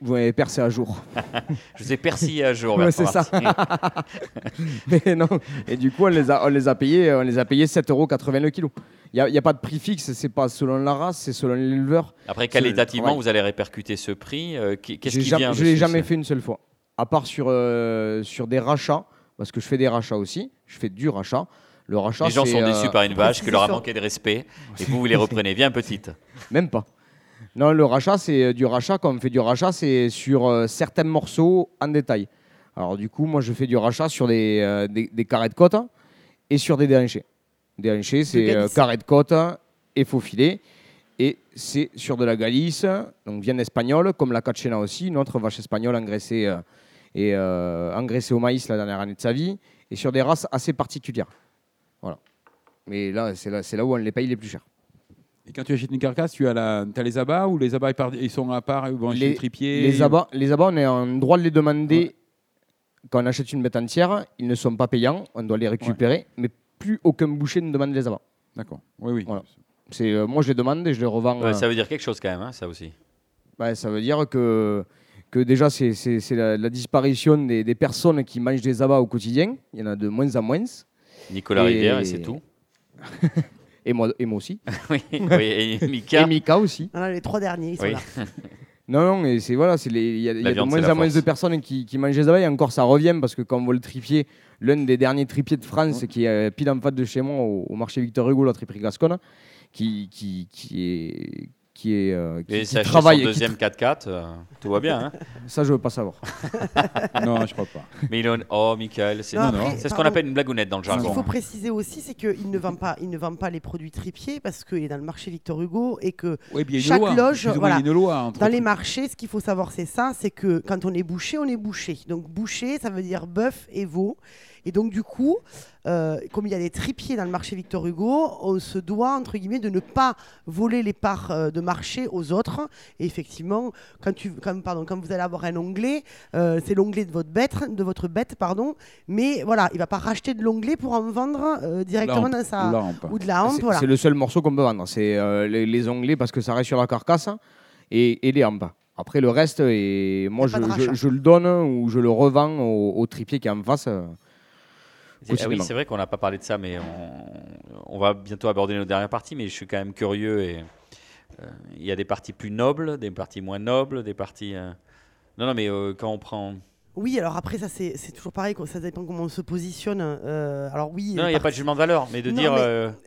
Vous m'avez percé à jour. Je vous ai percé à jour. c'est ça. Mais non. Et du coup, on les a, on les a payés, on les a payés 7,80 euros le kilo. Il n'y a, pas de prix fixe, c'est pas selon la race, c'est selon l'éleveur. Après, qualitativement, vous allez répercuter ce prix. Euh, qu'est-ce qui vient Je ne l'ai jamais fait une seule fois à part sur, euh, sur des rachats, parce que je fais des rachats aussi, je fais du rachat. Le rachat, les gens sont déçus euh, par une vache, que leur a manqué de respect, et vous, vous les reprenez bien petites. Même pas. Non, le rachat, c'est euh, du rachat. Quand on fait du rachat, c'est sur certains morceaux en détail. Alors, du coup, moi, je fais du rachat sur des, des, carrés de côte et sur des déhanchés. Déhanchés, c'est carré de côte et faux filet. Et c'est sur de la Galice, donc viande espagnole, comme la Cachena aussi, notre vache espagnole engraissée et euh, engraissé au maïs la dernière année de sa vie, et sur des races assez particulières. Voilà. Mais là, c'est là, là, où on les paye les plus chers. Et quand tu achètes une carcasse, tu as, la, as les abats ou les abats ils sont à part, ils vont les, le tripier les abats, les abats, on est en droit de les demander quand on achète une bête entière. Ils ne sont pas payants, on doit les récupérer, mais plus aucun boucher ne demande les abats. D'accord. Oui, oui. Voilà. C'est moi je les demande et je les revends. ça veut dire quelque chose quand même, hein, ça aussi. Ouais, ça veut dire que que déjà c'est la, disparition des, des, personnes qui mangent des abats au quotidien. Il y en a de moins en moins. Nicolas Rivière et c'est tout. et, moi, et moi aussi. oui, et Mika. Et Mika aussi. les trois derniers, ils sont là. Non, non, c'est voilà, il y a, de moins en moins de personnes qui, qui mangent des abats et encore ça revient parce que quand on voit le tripier, l'un des derniers tripiers de France qui est pile en face de chez moi au, marché Victor Hugo, la triperie Gasconne, qui, qui, qui, est, qui est euh, qui, et travaille deuxième 4x4 euh, tout va bien hein. Ça je veux pas savoir. Non je crois pas. Mais il oh Michael c'est c'est ce qu'on appelle une blagounette dans le jargon ce qu'il faut préciser aussi c'est qu'il ne vend pas il ne vend pas les produits tripiers parce qu'il est dans le marché Victor Hugo et que chaque loge voilà, loi, dans les marchés ce qu'il faut savoir c'est ça c'est que quand on est bouché on est bouché. Donc bouché ça veut dire bœuf et veau et donc, du coup, euh, comme il y a des tripiers dans le marché Victor Hugo, on se doit, entre guillemets, de ne pas voler les parts euh, de marché aux autres. Et effectivement, quand, tu, pardon, quand vous allez avoir un onglet, euh, c'est l'onglet de votre bête, de votre bête, pardon. Mais voilà, il ne va pas racheter de l'onglet pour en vendre directement dans sa ou de la hampe. C'est le seul morceau qu'on peut vendre, c'est les, onglets parce que ça reste sur la carcasse et, les hampes. Après, le reste, et moi, je, le donne ou je le revends au, au tripier qui est en face. Ah oui, c'est vrai qu'on n'a pas parlé de ça, mais on, va bientôt aborder nos dernières parties, mais je suis quand même curieux. Et euh, il y a des parties plus nobles, des parties moins nobles, des parties. Euh, non, non, mais euh, quand on prend. Oui, alors après, ça c'est toujours pareil, ça dépend comment on se positionne. alors oui. Non, il n'y a pas de jugement de valeur, mais de dire.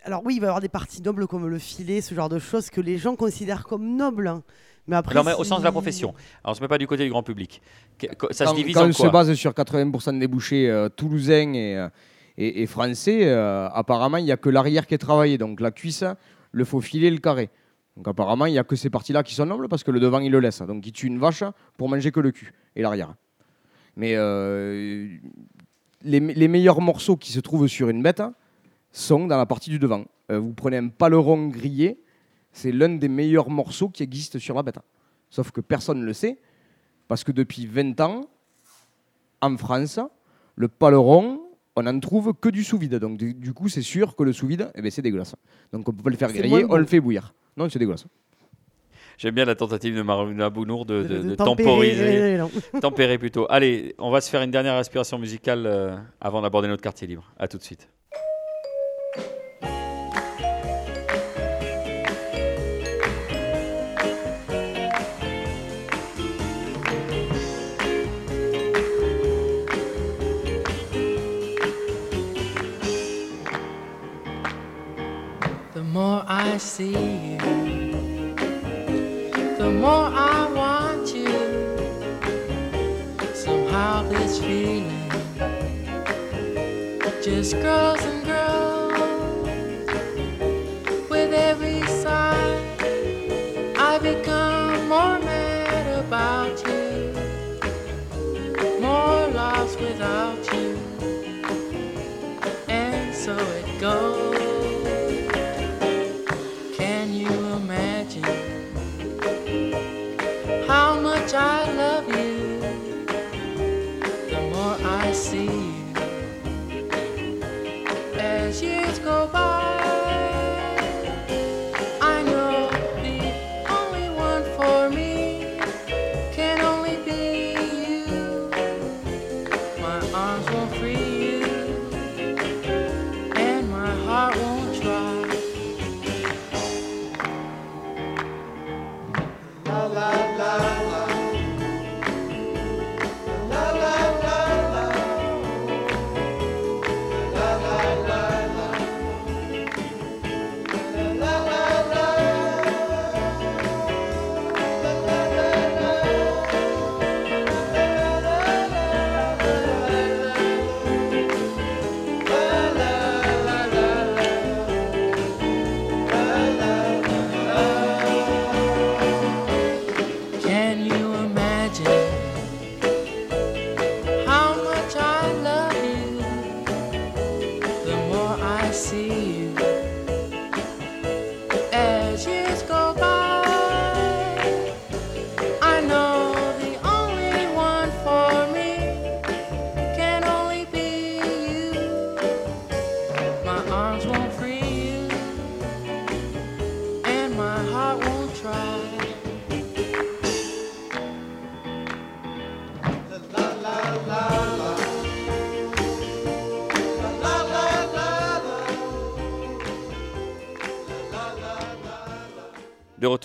Alors oui, il va y avoir des parties nobles comme le filet, ce genre de choses que les gens considèrent comme nobles. Hein. Mais après, non, mais au sens de la profession. Alors, on se met pas du côté du grand public. Ça se divise quand on se base sur 80% des bouchers euh, toulousains et, euh, et, français, euh, apparemment, il n'y a que l'arrière qui est travaillé. Donc, la cuisse, le faux filet, le carré. Donc, apparemment, il n'y a que ces parties-là qui sont nobles parce que le devant, il le laisse. Donc, il tue une vache pour manger que le cul et l'arrière. Mais les, les, meilleurs morceaux qui se trouvent sur une bête sont dans la partie du devant. vous prenez un paleron grillé, c'est l'un des meilleurs morceaux qui existent sur la bête. Sauf que personne ne le sait, parce que depuis 20 ans, en France, le paleron, on n'en trouve que du sous-vide. Donc du, coup, c'est sûr que le sous-vide, eh ben, c'est dégueulasse. Donc on peut pas le faire griller, on le fait bouillir. Non, c'est dégueulasse. J'aime bien la tentative de Maruna Bounour de, de, temporiser, tempérer plutôt. Allez, on va se faire une dernière respiration musicale euh, avant d'aborder notre quartier libre. À tout de suite. I see you, the more I want you. Somehow this feeling just grows and grows. With every sigh, I become more mad about you, more lost without you. And so it goes.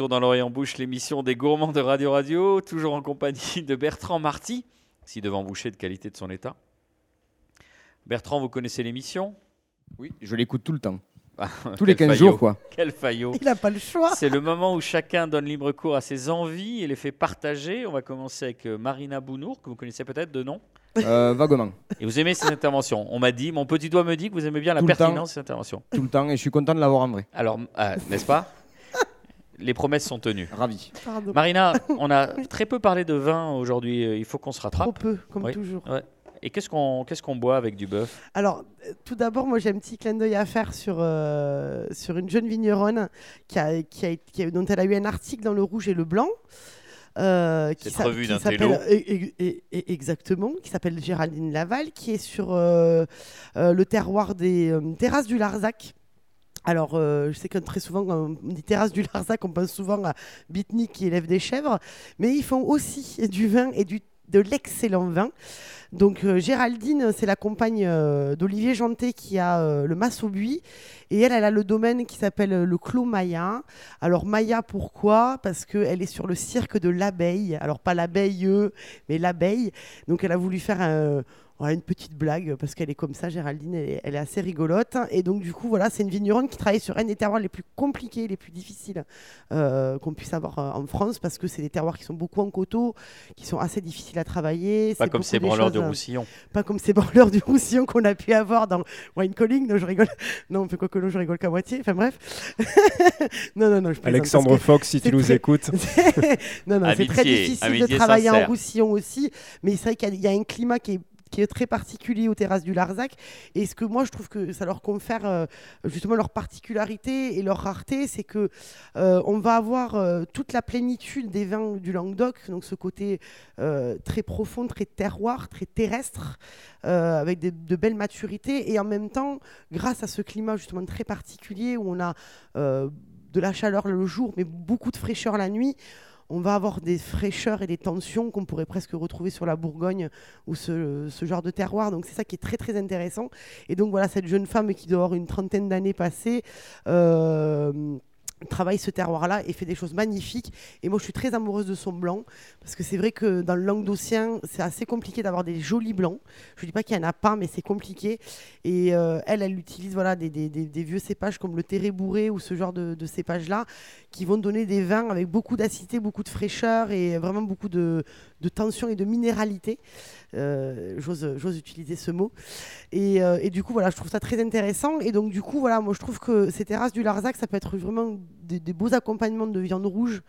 Retour dans l'Orient Bouche, l'émission des gourmands de Radio Radio, toujours en compagnie de Bertrand Marty, si devant boucher de qualité de son état. Bertrand, vous connaissez l'émission? Oui, je l'écoute tout le temps. Ah, Tous les 15 jours, quoi. Quel faillot. Il n'a pas le choix. C'est le moment où chacun donne libre cours à ses envies et les fait partager. On va commencer avec euh, Marina Bounour, que vous connaissez peut-être de nom. Euh, vaguement. Et vous aimez ces interventions On m'a dit, mon petit doigt me dit que vous aimez bien la pertinence de ces interventions. Tout le temps, et je suis content de l'avoir en vrai. Alors, euh, n'est-ce pas? Les promesses sont tenues. Ravi. Marina, on a très peu parlé de vin aujourd'hui. Il faut qu'on se rattrape. Trop peu, comme toujours. Et qu'est-ce qu'on qu'est-ce qu'on boit avec du bœuf? Alors, euh, tout d'abord, moi j'ai un petit clin d'œil à faire sur, euh, sur une jeune vigneronne qui a, qui a, dont elle a eu un article dans le rouge et le blanc. Euh, qui s'appelle exactement, qui s'appelle Géraldine Laval, qui est sur euh, le terroir des terrasses du Larzac. Alors, je sais que très souvent, quand on dit terrasse du Larzac, on pense souvent à Bitny qui élève des chèvres, mais ils font aussi du vin et de l'excellent vin. Donc euh, Géraldine, c'est la compagne euh, d'Olivier Janté qui a euh, le Mas au Buis. Et elle, elle a le domaine qui s'appelle le Clos Maya. Alors Maya, pourquoi? Parce qu'elle est sur le cirque de l'abeille. Alors pas l'abeille, mais l'abeille. Donc elle a voulu faire un une petite blague parce qu'elle est comme ça, Géraldine, elle est, assez rigolote. Et donc, du coup, voilà, c'est une vigneronne qui travaille sur un des terroirs les plus compliqués, les plus difficiles euh, qu'on puisse avoir euh, en France parce que c'est des terroirs qui sont beaucoup en coteaux, qui sont assez difficiles à travailler. Pas comme ces branleurs du Roussillon. Pas comme ces branleurs du Roussillon qu'on a pu avoir dans Wine Calling. Non, je rigole. Non, on fait quoi que je rigole qu'à moitié. Enfin, bref. non, non, non. Je Alexandre Fox, si tu nous écoutes. non, non, c'est très difficile de travailler en Roussillon aussi. Mais c'est vrai qu'il y a un climat qui est qui est très particulier aux terrasses du Larzac. Et ce que moi, je trouve que ça leur confère euh, justement leur particularité et leur rareté, c'est que euh, on va avoir euh, toute la plénitude des vins du Languedoc, donc ce côté très profond, très terroir, très terrestre, avec de belles maturités. Et en même temps, grâce à ce climat justement très particulier où on a de la chaleur le jour, mais beaucoup de fraîcheur la nuit, on va avoir des fraîcheurs et des tensions qu'on pourrait presque retrouver sur la Bourgogne ou ce, genre de terroir. Donc c'est ça qui est très très intéressant. Et donc voilà, cette jeune femme qui doit avoir une trentaine d'années passées. Euh, travaille ce terroir-là et fait des choses magnifiques. Et moi, je suis très amoureuse de son blanc, parce que c'est vrai que dans le languedocien, c'est assez compliqué d'avoir des jolis blancs. Je ne dis pas qu'il n'y en a pas, mais c'est compliqué. Et euh, elle, elle utilise voilà, des, vieux cépages comme le terré bourré ou ce genre de, cépages-là, qui vont donner des vins avec beaucoup d'acidité, beaucoup de fraîcheur et vraiment beaucoup de, tension et de minéralité. Euh, j'ose utiliser ce mot. Euh, et, du coup, voilà, je trouve ça très intéressant. Et donc, du coup, voilà, moi, je trouve que ces terrasses du Larzac, ça peut être vraiment des, beaux accompagnements de viande rouge,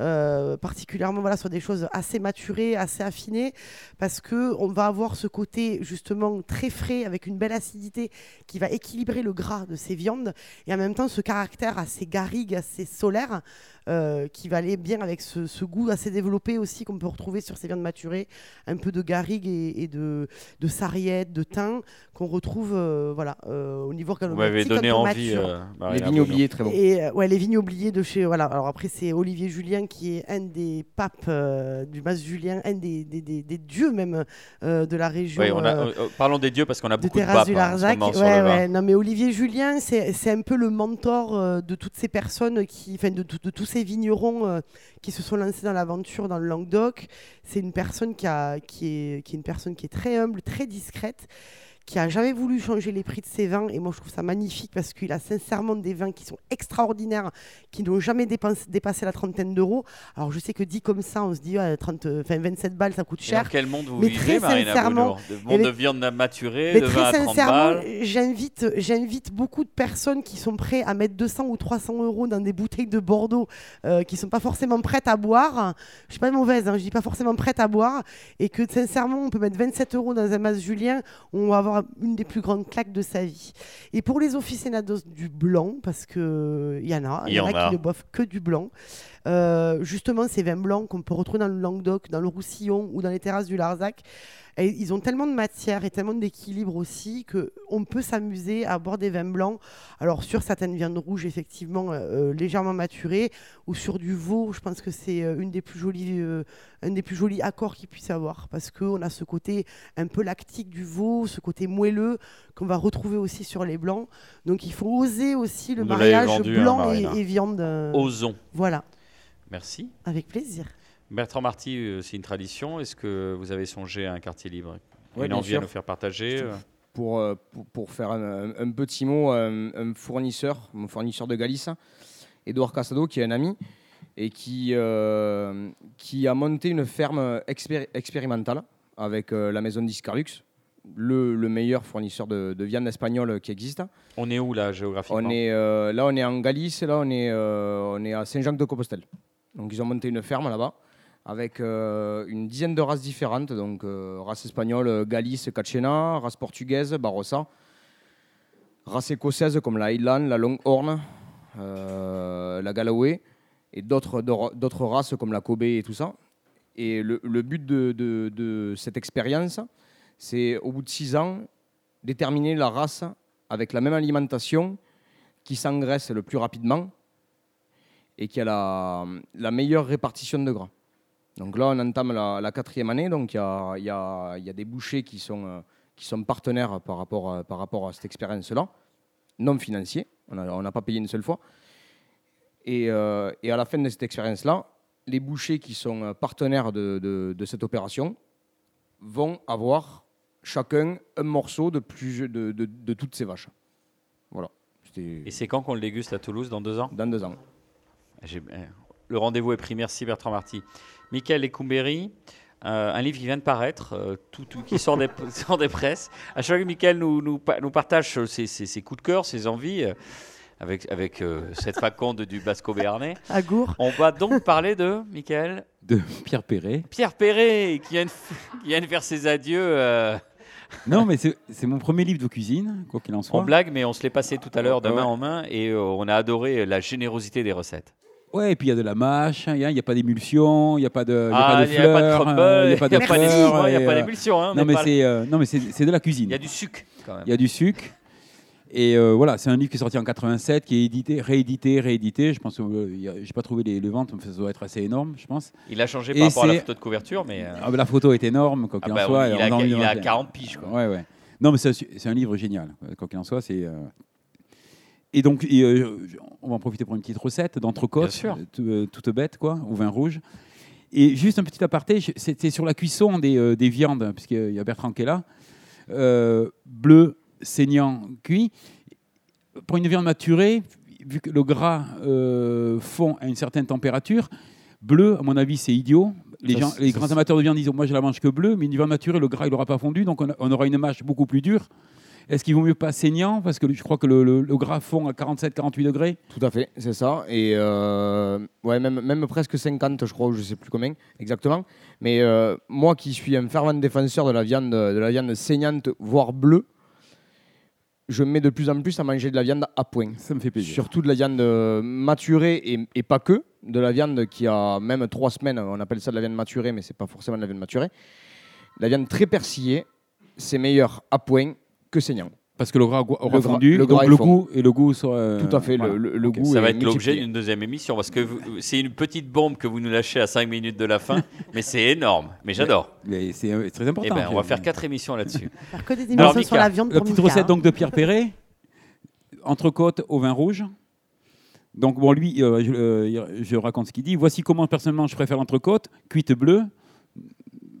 euh, particulièrement voilà, sur des choses assez maturées, assez affinées, parce qu'on va avoir ce côté justement très frais, avec une belle acidité qui va équilibrer le gras de ces viandes, et en même temps ce caractère assez garrigue, assez solaire, euh, qui va aller bien avec ce, goût assez développé aussi qu'on peut retrouver sur ces viandes maturées, un peu de garrigue et, de, de sarriette, de thym, qu'on retrouve euh, voilà, au niveau Vous m'avez donné envie. les vignes oubliées, très bon. Et, ouais, les vignes oubliées de chez. Voilà, alors après, c'est Olivier Julien qui est un des papes euh, du Mas Julien, un des, des, des, dieux même euh, de la région. Euh, parlons des dieux parce qu'on a beaucoup de papes. Du hein, Larzac. ouais, ouais. Non, mais Olivier Julien, c'est un peu le mentor de toutes ces personnes, qui, enfin, de, de, tous ces vignerons qui se sont lancés dans l'aventure dans le Languedoc. C'est une personne qui, a, qui, est, qui est une personne qui est très humble, très discrète qui a jamais voulu changer les prix de ses vins. Et moi, je trouve ça magnifique parce qu'il a sincèrement des vins qui sont extraordinaires, qui n'ont jamais dépassé la trentaine d'euros. Alors, je sais que dit comme ça, on se dit 30, 27 balles, ça coûte cher. dans quel monde vous mais vivez, très sincèrement, Le monde de viande maturée, mais de vin à 30 balles J'invite, j'invite beaucoup de personnes qui sont prêtes à mettre 200 ou 300 euros dans des bouteilles de Bordeaux, euh, qui sont pas forcément prêtes à boire. Je suis pas mauvaise, hein, je dis pas forcément prêtes à boire. Et que sincèrement, on peut mettre 27 euros dans un mas julien, on va avoir une des plus grandes claques de sa vie. Et pour les aficionados du blanc, parce qu'il y en a, il y, en a, qui ne boivent que du blanc, euh, justement, ces vins blancs qu'on peut retrouver dans le Languedoc, dans le Roussillon ou dans les terrasses du Larzac, ils ont tellement de matière et tellement d'équilibre aussi qu'on peut s'amuser à boire des vins blancs. Alors sur certaines viandes rouges, effectivement, euh, euh, légèrement maturées, ou sur du veau, je pense que c'est une des plus jolies, un des plus jolis accords qu'il puisse avoir, parce qu'on a ce côté un peu lactique du veau, ce côté moelleux qu'on va retrouver aussi sur les blancs. Donc il faut oser aussi le mariage hein, blanc et, et, viande. Osons. Voilà. Merci. Avec plaisir. Bertrand Marty, euh, c'est une tradition. Est-ce que vous avez songé à un quartier libre? Une envie à nous faire partager euh? euh, pour, pour, faire un, petit mot, un, fournisseur, mon fournisseur de Galice, Edouard Casado, qui est un ami, et qui, qui a monté une ferme expérimentale avec la maison Discarlux, le, le, meilleur fournisseur de, viande espagnole qui existe. On est où là géographiquement? On est, Là, on est en Galice, là, on est, on est à Saint-Jacques-de-Compostelle. Donc ils ont monté une ferme là-bas avec euh, une dizaine de races différentes, donc euh, race espagnole, euh, Galice, Cachena, race portugaise, Barossa, race écossaise comme la Highland, la Longhorn, la Galloway, et d'autres races comme la Kobe et tout ça. Et le, but de, cette expérience, c'est au bout de six ans, déterminer la race avec la même alimentation qui s'engraisse le plus rapidement et qui a la, la meilleure répartition de gras. Donc là, on entame la, quatrième année, donc il y a, y, a, y a, des bouchers qui sont, euh, qui sont partenaires par rapport, à, par rapport à cette expérience-là, non financiers, on n'a pas payé une seule fois. Et, euh, et, à la fin de cette expérience-là, les bouchers qui sont euh, partenaires de, de, de, cette opération vont avoir chacun un morceau de, plus, de, de toutes ces vaches. Voilà. Et c'est quand qu'on le déguste à Toulouse? Dans deux ans? Dans deux ans. Eh, le rendez-vous est pris. Merci Bertrand Marty. Michael Lecumberri, euh, un livre qui vient de paraître, euh, tout, qui sort des, des, presses. À chaque fois que Michael nous, nous, nous partage ses, ses, coups de cœur, ses envies, euh, avec, avec cette faconde du Basco béarnais. Agour. On va donc parler de, Michael De Pierre Perret. Pierre Perret, qui vient de, qui vient de faire ses adieux. Non, mais c'est mon premier livre de cuisine, quoi qu'il en soit. On blague, mais on se l'est passé tout à l'heure de main en main et on a adoré la générosité des recettes. Ouais, et puis il y a de la mâche, il n'y a, pas d'émulsion, il n'y a pas de, ah, il y a pas de fleurs, il n'y a pas de il n'y a pas d'émulsion. Hein, non, mais c'est euh, non, mais c'est de la cuisine. Il y a du sucre quand même. Il y a du sucre. Et euh, voilà, c'est un livre qui est sorti en 87, qui est édité, réédité, réédité. Je pense que euh, j'ai pas trouvé les, ventes, mais ça doit être assez énorme, je pense. Il a changé par rapport à la photo de couverture, mais. Ah, bah, la photo est énorme, quoi qu'il ah, en bah soit. il, a, il a 40 piges, quoi. Ouais, ouais. Non, mais c'est un livre génial. Quoi qu'il en soit, c'est et donc, euh, on va en profiter pour une petite recette d'entrecôte, euh, euh, toute bête, quoi, au vin rouge. Et juste un petit aparté, c'était sur la cuisson des, des viandes, puisqu'il y a Bertrand qui est là. bleu, saignant, cuit. Pour une viande maturée, vu que le gras fond à une certaine température, bleu, à mon avis, c'est idiot. Les, gens, les grands amateurs de viande disent Moi, je la mange que bleu, mais une viande maturée, le gras, il n'aura pas fondu, donc on, aura une mâche beaucoup plus dure. Est-ce qu'il vaut mieux pas saignant Parce que je crois que le, gras fond à 47-48 degrés? Tout à fait, c'est ça. Et euh, ouais, même, même presque 50, je crois, je ne sais plus combien exactement. Mais euh, moi qui suis un fervent défenseur de la viande, de la viande saignante, voire bleue, je mets de plus en plus à manger de la viande à point. Ça me fait plaisir. Surtout de la viande maturée et, et pas que. De la viande qui a même trois semaines, on appelle ça de la viande maturée, mais c'est pas forcément de la viande maturée. La viande très persillée, c'est meilleur à point que saignant. Parce que le gras aura fondu, le, le goût et le goût sera... Tout à fait, le, goût. Ça va être l'objet d'une deuxième émission parce que c'est une petite bombe que vous nous lâchez à 5 minutes de la fin, mais c'est énorme. Mais j'adore. Mais c'est euh, très important. Eh ben, on va faire quatre émissions là-dessus. Faire que des émissions sur la viande. La petite recette donc de Pierre Perret, entrecôte au vin rouge. Donc bon, lui, euh, je, euh, je, raconte ce qu'il dit. Voici comment personnellement je préfère l'entrecôte, cuite bleue,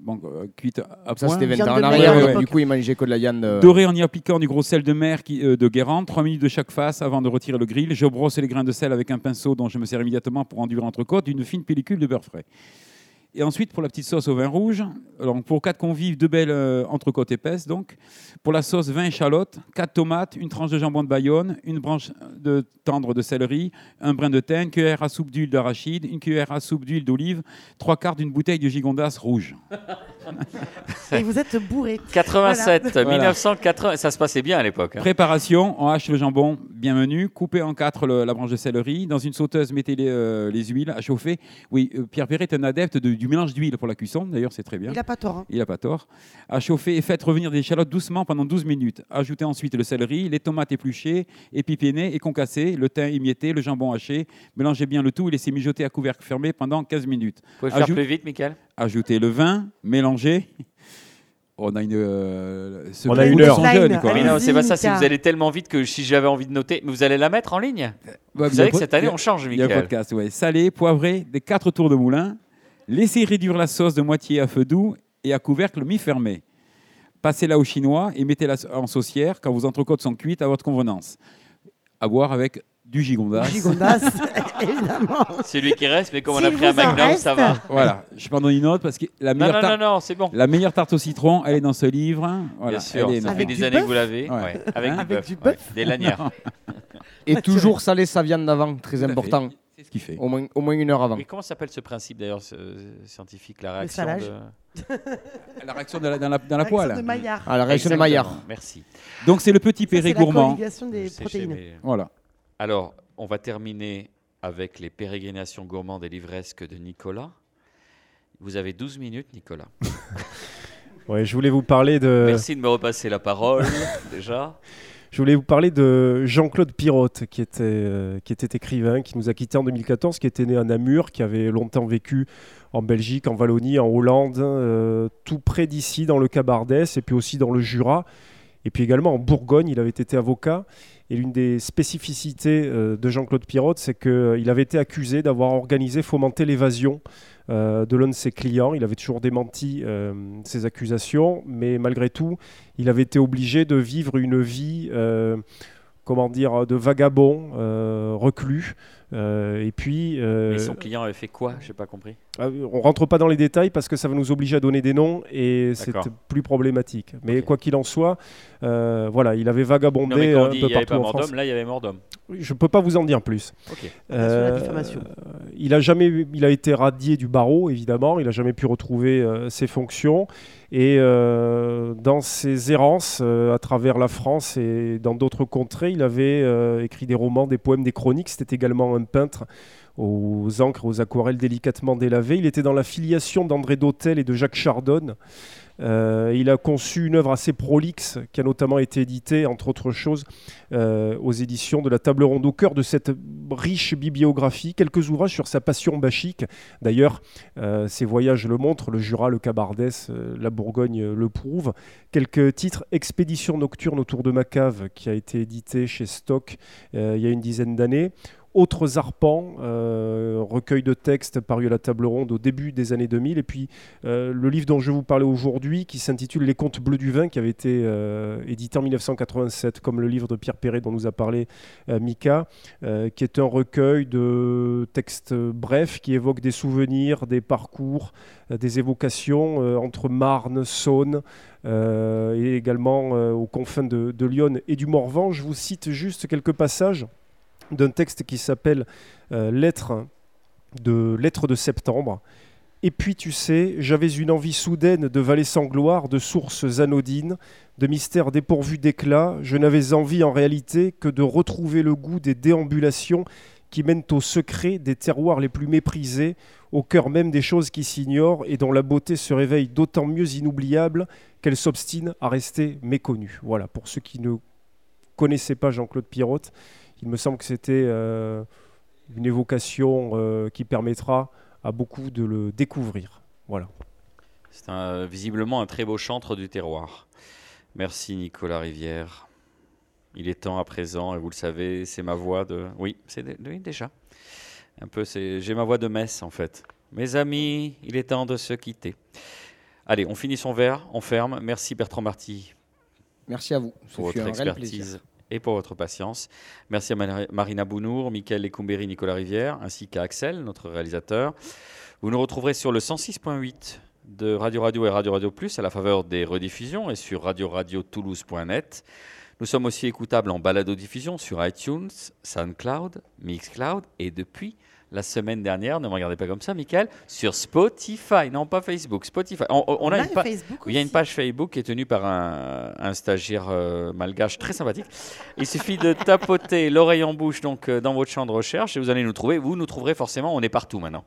bon, euh, cuite à Ça, c'était 20 ans en arrière. Du coup, il mangeait que de la viande. Euh, Doré en y appliquant du gros sel de mer qui, euh, de Guérande, 3 minutes de chaque face avant de retirer le grill. Je brosse les grains de sel avec un pinceau dont je me sers immédiatement pour enduire l'entrecôte d'une fine pellicule de beurre frais. Et ensuite, pour la petite sauce au vin rouge, pour quatre convives, deux belles euh, entrecôtes épaisses. Donc, pour la sauce, vin échalote, quatre tomates, une tranche de jambon de Bayonne, une branche de tendre de céleri, un brin de thym, une cuillère à soupe d'huile d'arachide, une cuillère à soupe d'huile d'olive, trois quarts d'une bouteille de gigondas rouge. Et vous êtes bourré. 87, 1980, ça se passait bien à l'époque. Hein. Préparation, on hache le jambon bien menu, coupez en quatre la branche de céleri. Dans une sauteuse, mettez les, euh, huiles à chauffer. Oui, euh, Pierre Perret est un adepte du mélange d'huile pour la cuisson, d'ailleurs c'est très bien. Il n'a pas tort. Hein. Il n'a pas tort. À chauffer et faites revenir des échalotes doucement pendant 12 minutes. Ajoutez ensuite le céleri, les tomates épluchées, épipénées et concassées, le thym émietté, le jambon haché. Mélangez bien le tout et laissez mijoter à couvercle fermé pendant 15 minutes. Vous pouvez faire plus vite, Michael? Ajoutez le vin, mélangez. On a une, euh, on a une heure. Jeune, quoi. non, c'est pas ça. C'est vous allez tellement vite que si j'avais envie de noter, mais vous allez la mettre en ligne? vous savez que cette année on change, Michael. Il y a un podcast, ouais. Salé, poivré, des quatre tours de moulin. Laissez réduire la sauce de moitié à feu doux et à couvercle mi-fermé. Passez-la au chinois et mettez-la en saucière quand vos entrecôtes sont cuites à votre convenance. À boire avec du gigondas. Gigondas, évidemment. C'est lui qui reste, mais comme on a pris un Magnum, ça va. Voilà, je prends une note parce que la meilleure, non, non, non, c'est bon. la meilleure tarte au citron, elle est dans ce livre. Voilà, Bien sûr, ça fait des années que vous l'avez. Avec, Avec du bœuf. Des lanières. Et toujours saler sa viande d'avant, très important. C'est ce qu'il fait. Au moins, au moins une heure avant. Mais comment s'appelle ce principe d'ailleurs scientifique, la réaction de... La réaction de la, dans la, dans la poêle. de Maillard. Ah, la réaction de Maillard. Merci. Donc c'est le petit péré gourmand. des protéines. Voilà. Alors, on va terminer avec les pérégrinations gourmandes et livresques de Nicolas. Vous avez 12 minutes, Nicolas. ouais, je voulais vous parler de. Merci de me repasser la parole, déjà. Je voulais vous parler de Jean-Claude Pirotte, qui était, euh, qui était écrivain, qui nous a quittés en 2014, qui était né à Namur, qui avait longtemps vécu en Belgique, en Wallonie, en Hollande, euh, tout près d'ici, dans le Cabardès, et puis aussi dans le Jura, et puis également en Bourgogne. Il avait été avocat. Et l'une des spécificités euh, de Jean-Claude Pirotte, c'est qu'il euh, avait été accusé d'avoir organisé, fomenté l'évasion euh, de l'un de ses clients. Il avait toujours démenti ces accusations, mais malgré tout, il avait été obligé de vivre une vie comment dire, de vagabond reclus, et puis. Euh, son client avait fait quoi? Je n'ai pas compris. Ah, on rentre pas dans les détails parce que ça va nous obliger à donner des noms et c'est plus problématique. Mais quoi qu'il en soit, euh, voilà, il avait vagabondé un peu partout en France. Là, il y avait mort d'homme. Je peux pas vous en dire plus. il a jamais, il a été radié du barreau évidemment. Il a jamais pu retrouver ses fonctions. Et dans ses errances à travers la France et dans d'autres contrées, il avait écrit des romans, des poèmes, des chroniques. C'était également un peintre aux encres, aux aquarelles délicatement délavées. Il était dans la filiation d'André Dautel et de Jacques Chardonne. Euh, il a conçu une œuvre assez prolixe qui a notamment été éditée, entre autres choses, euh, aux éditions de la Table Ronde. Au cœur de cette riche bibliographie, quelques ouvrages sur sa passion bachique. D'ailleurs, euh, ses voyages le montrent, le Jura, le Cabardès, la Bourgogne le prouvent. Quelques titres, Expédition nocturne autour de ma cave, qui a été édité chez Stock il y a une dizaine d'années autres arpents, euh, recueil de textes paru à la table ronde au début des années 2000, et puis euh, le livre dont je vais vous parler aujourd'hui, qui s'intitule Les Contes bleus du vin, qui avait été euh, édité en 1987, comme le livre de Pierre Perret dont nous a parlé Mika, qui est un recueil de textes brefs qui évoquent des souvenirs, des parcours, des évocations entre Marne, Saône, et également aux confins de, de Lyon et du Morvan. Je vous cite juste quelques passages d'un texte qui s'appelle euh, Lettre de Lettre septembre. Et puis tu sais, j'avais une envie soudaine de vallées sans gloire, de sources anodines, de mystères dépourvus d'éclat. Je n'avais envie en réalité que de retrouver le goût des déambulations qui mènent au secret des terroirs les plus méprisés, au cœur même des choses qui s'ignorent et dont la beauté se réveille d'autant mieux inoubliable qu'elle s'obstine à rester méconnue. Voilà, pour ceux qui ne connaissaient pas Jean-Claude Pirotte, il me semble que c'était euh, une évocation euh, qui permettra à beaucoup de le découvrir. Voilà. C'est visiblement un très beau chantre du terroir. Merci Nicolas Rivière. Il est temps à présent, et vous le savez, c'est ma voix de. Oui, c'est déjà. Un peu, j'ai ma voix de messe en fait. Mes amis, il est temps de se quitter. Allez, on finit son verre, on ferme. Merci Bertrand Marty. Merci à vous. Pour votre expertise et pour votre patience. Merci à Marina Bounour, Mickaël Lecumberi, Nicolas Rivière, ainsi qu'à Axel, notre réalisateur. Vous nous retrouverez sur le 106.8 de Radio Radio et Radio Radio Plus à la faveur des rediffusions et sur radio radio toulouse.net. Nous sommes aussi écoutables en balado-diffusion sur iTunes, SoundCloud, Mixcloud et depuis la semaine dernière, ne me regardez pas comme ça, Michael, sur Spotify, non pas Facebook, Spotify. On, a, une il y a une page Facebook qui est tenue par un, stagiaire euh, malgache très sympathique. Il suffit de tapoter l'oreille en bouche donc euh, dans votre champ de recherche et vous allez nous trouver. Vous nous trouverez forcément, on est partout maintenant.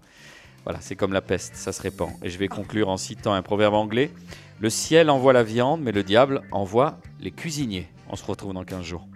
Voilà, c'est comme la peste, ça se répand. Et je vais conclure en citant un proverbe anglais. Le ciel envoie la viande, mais le diable envoie les cuisiniers. On se retrouve dans 15 jours.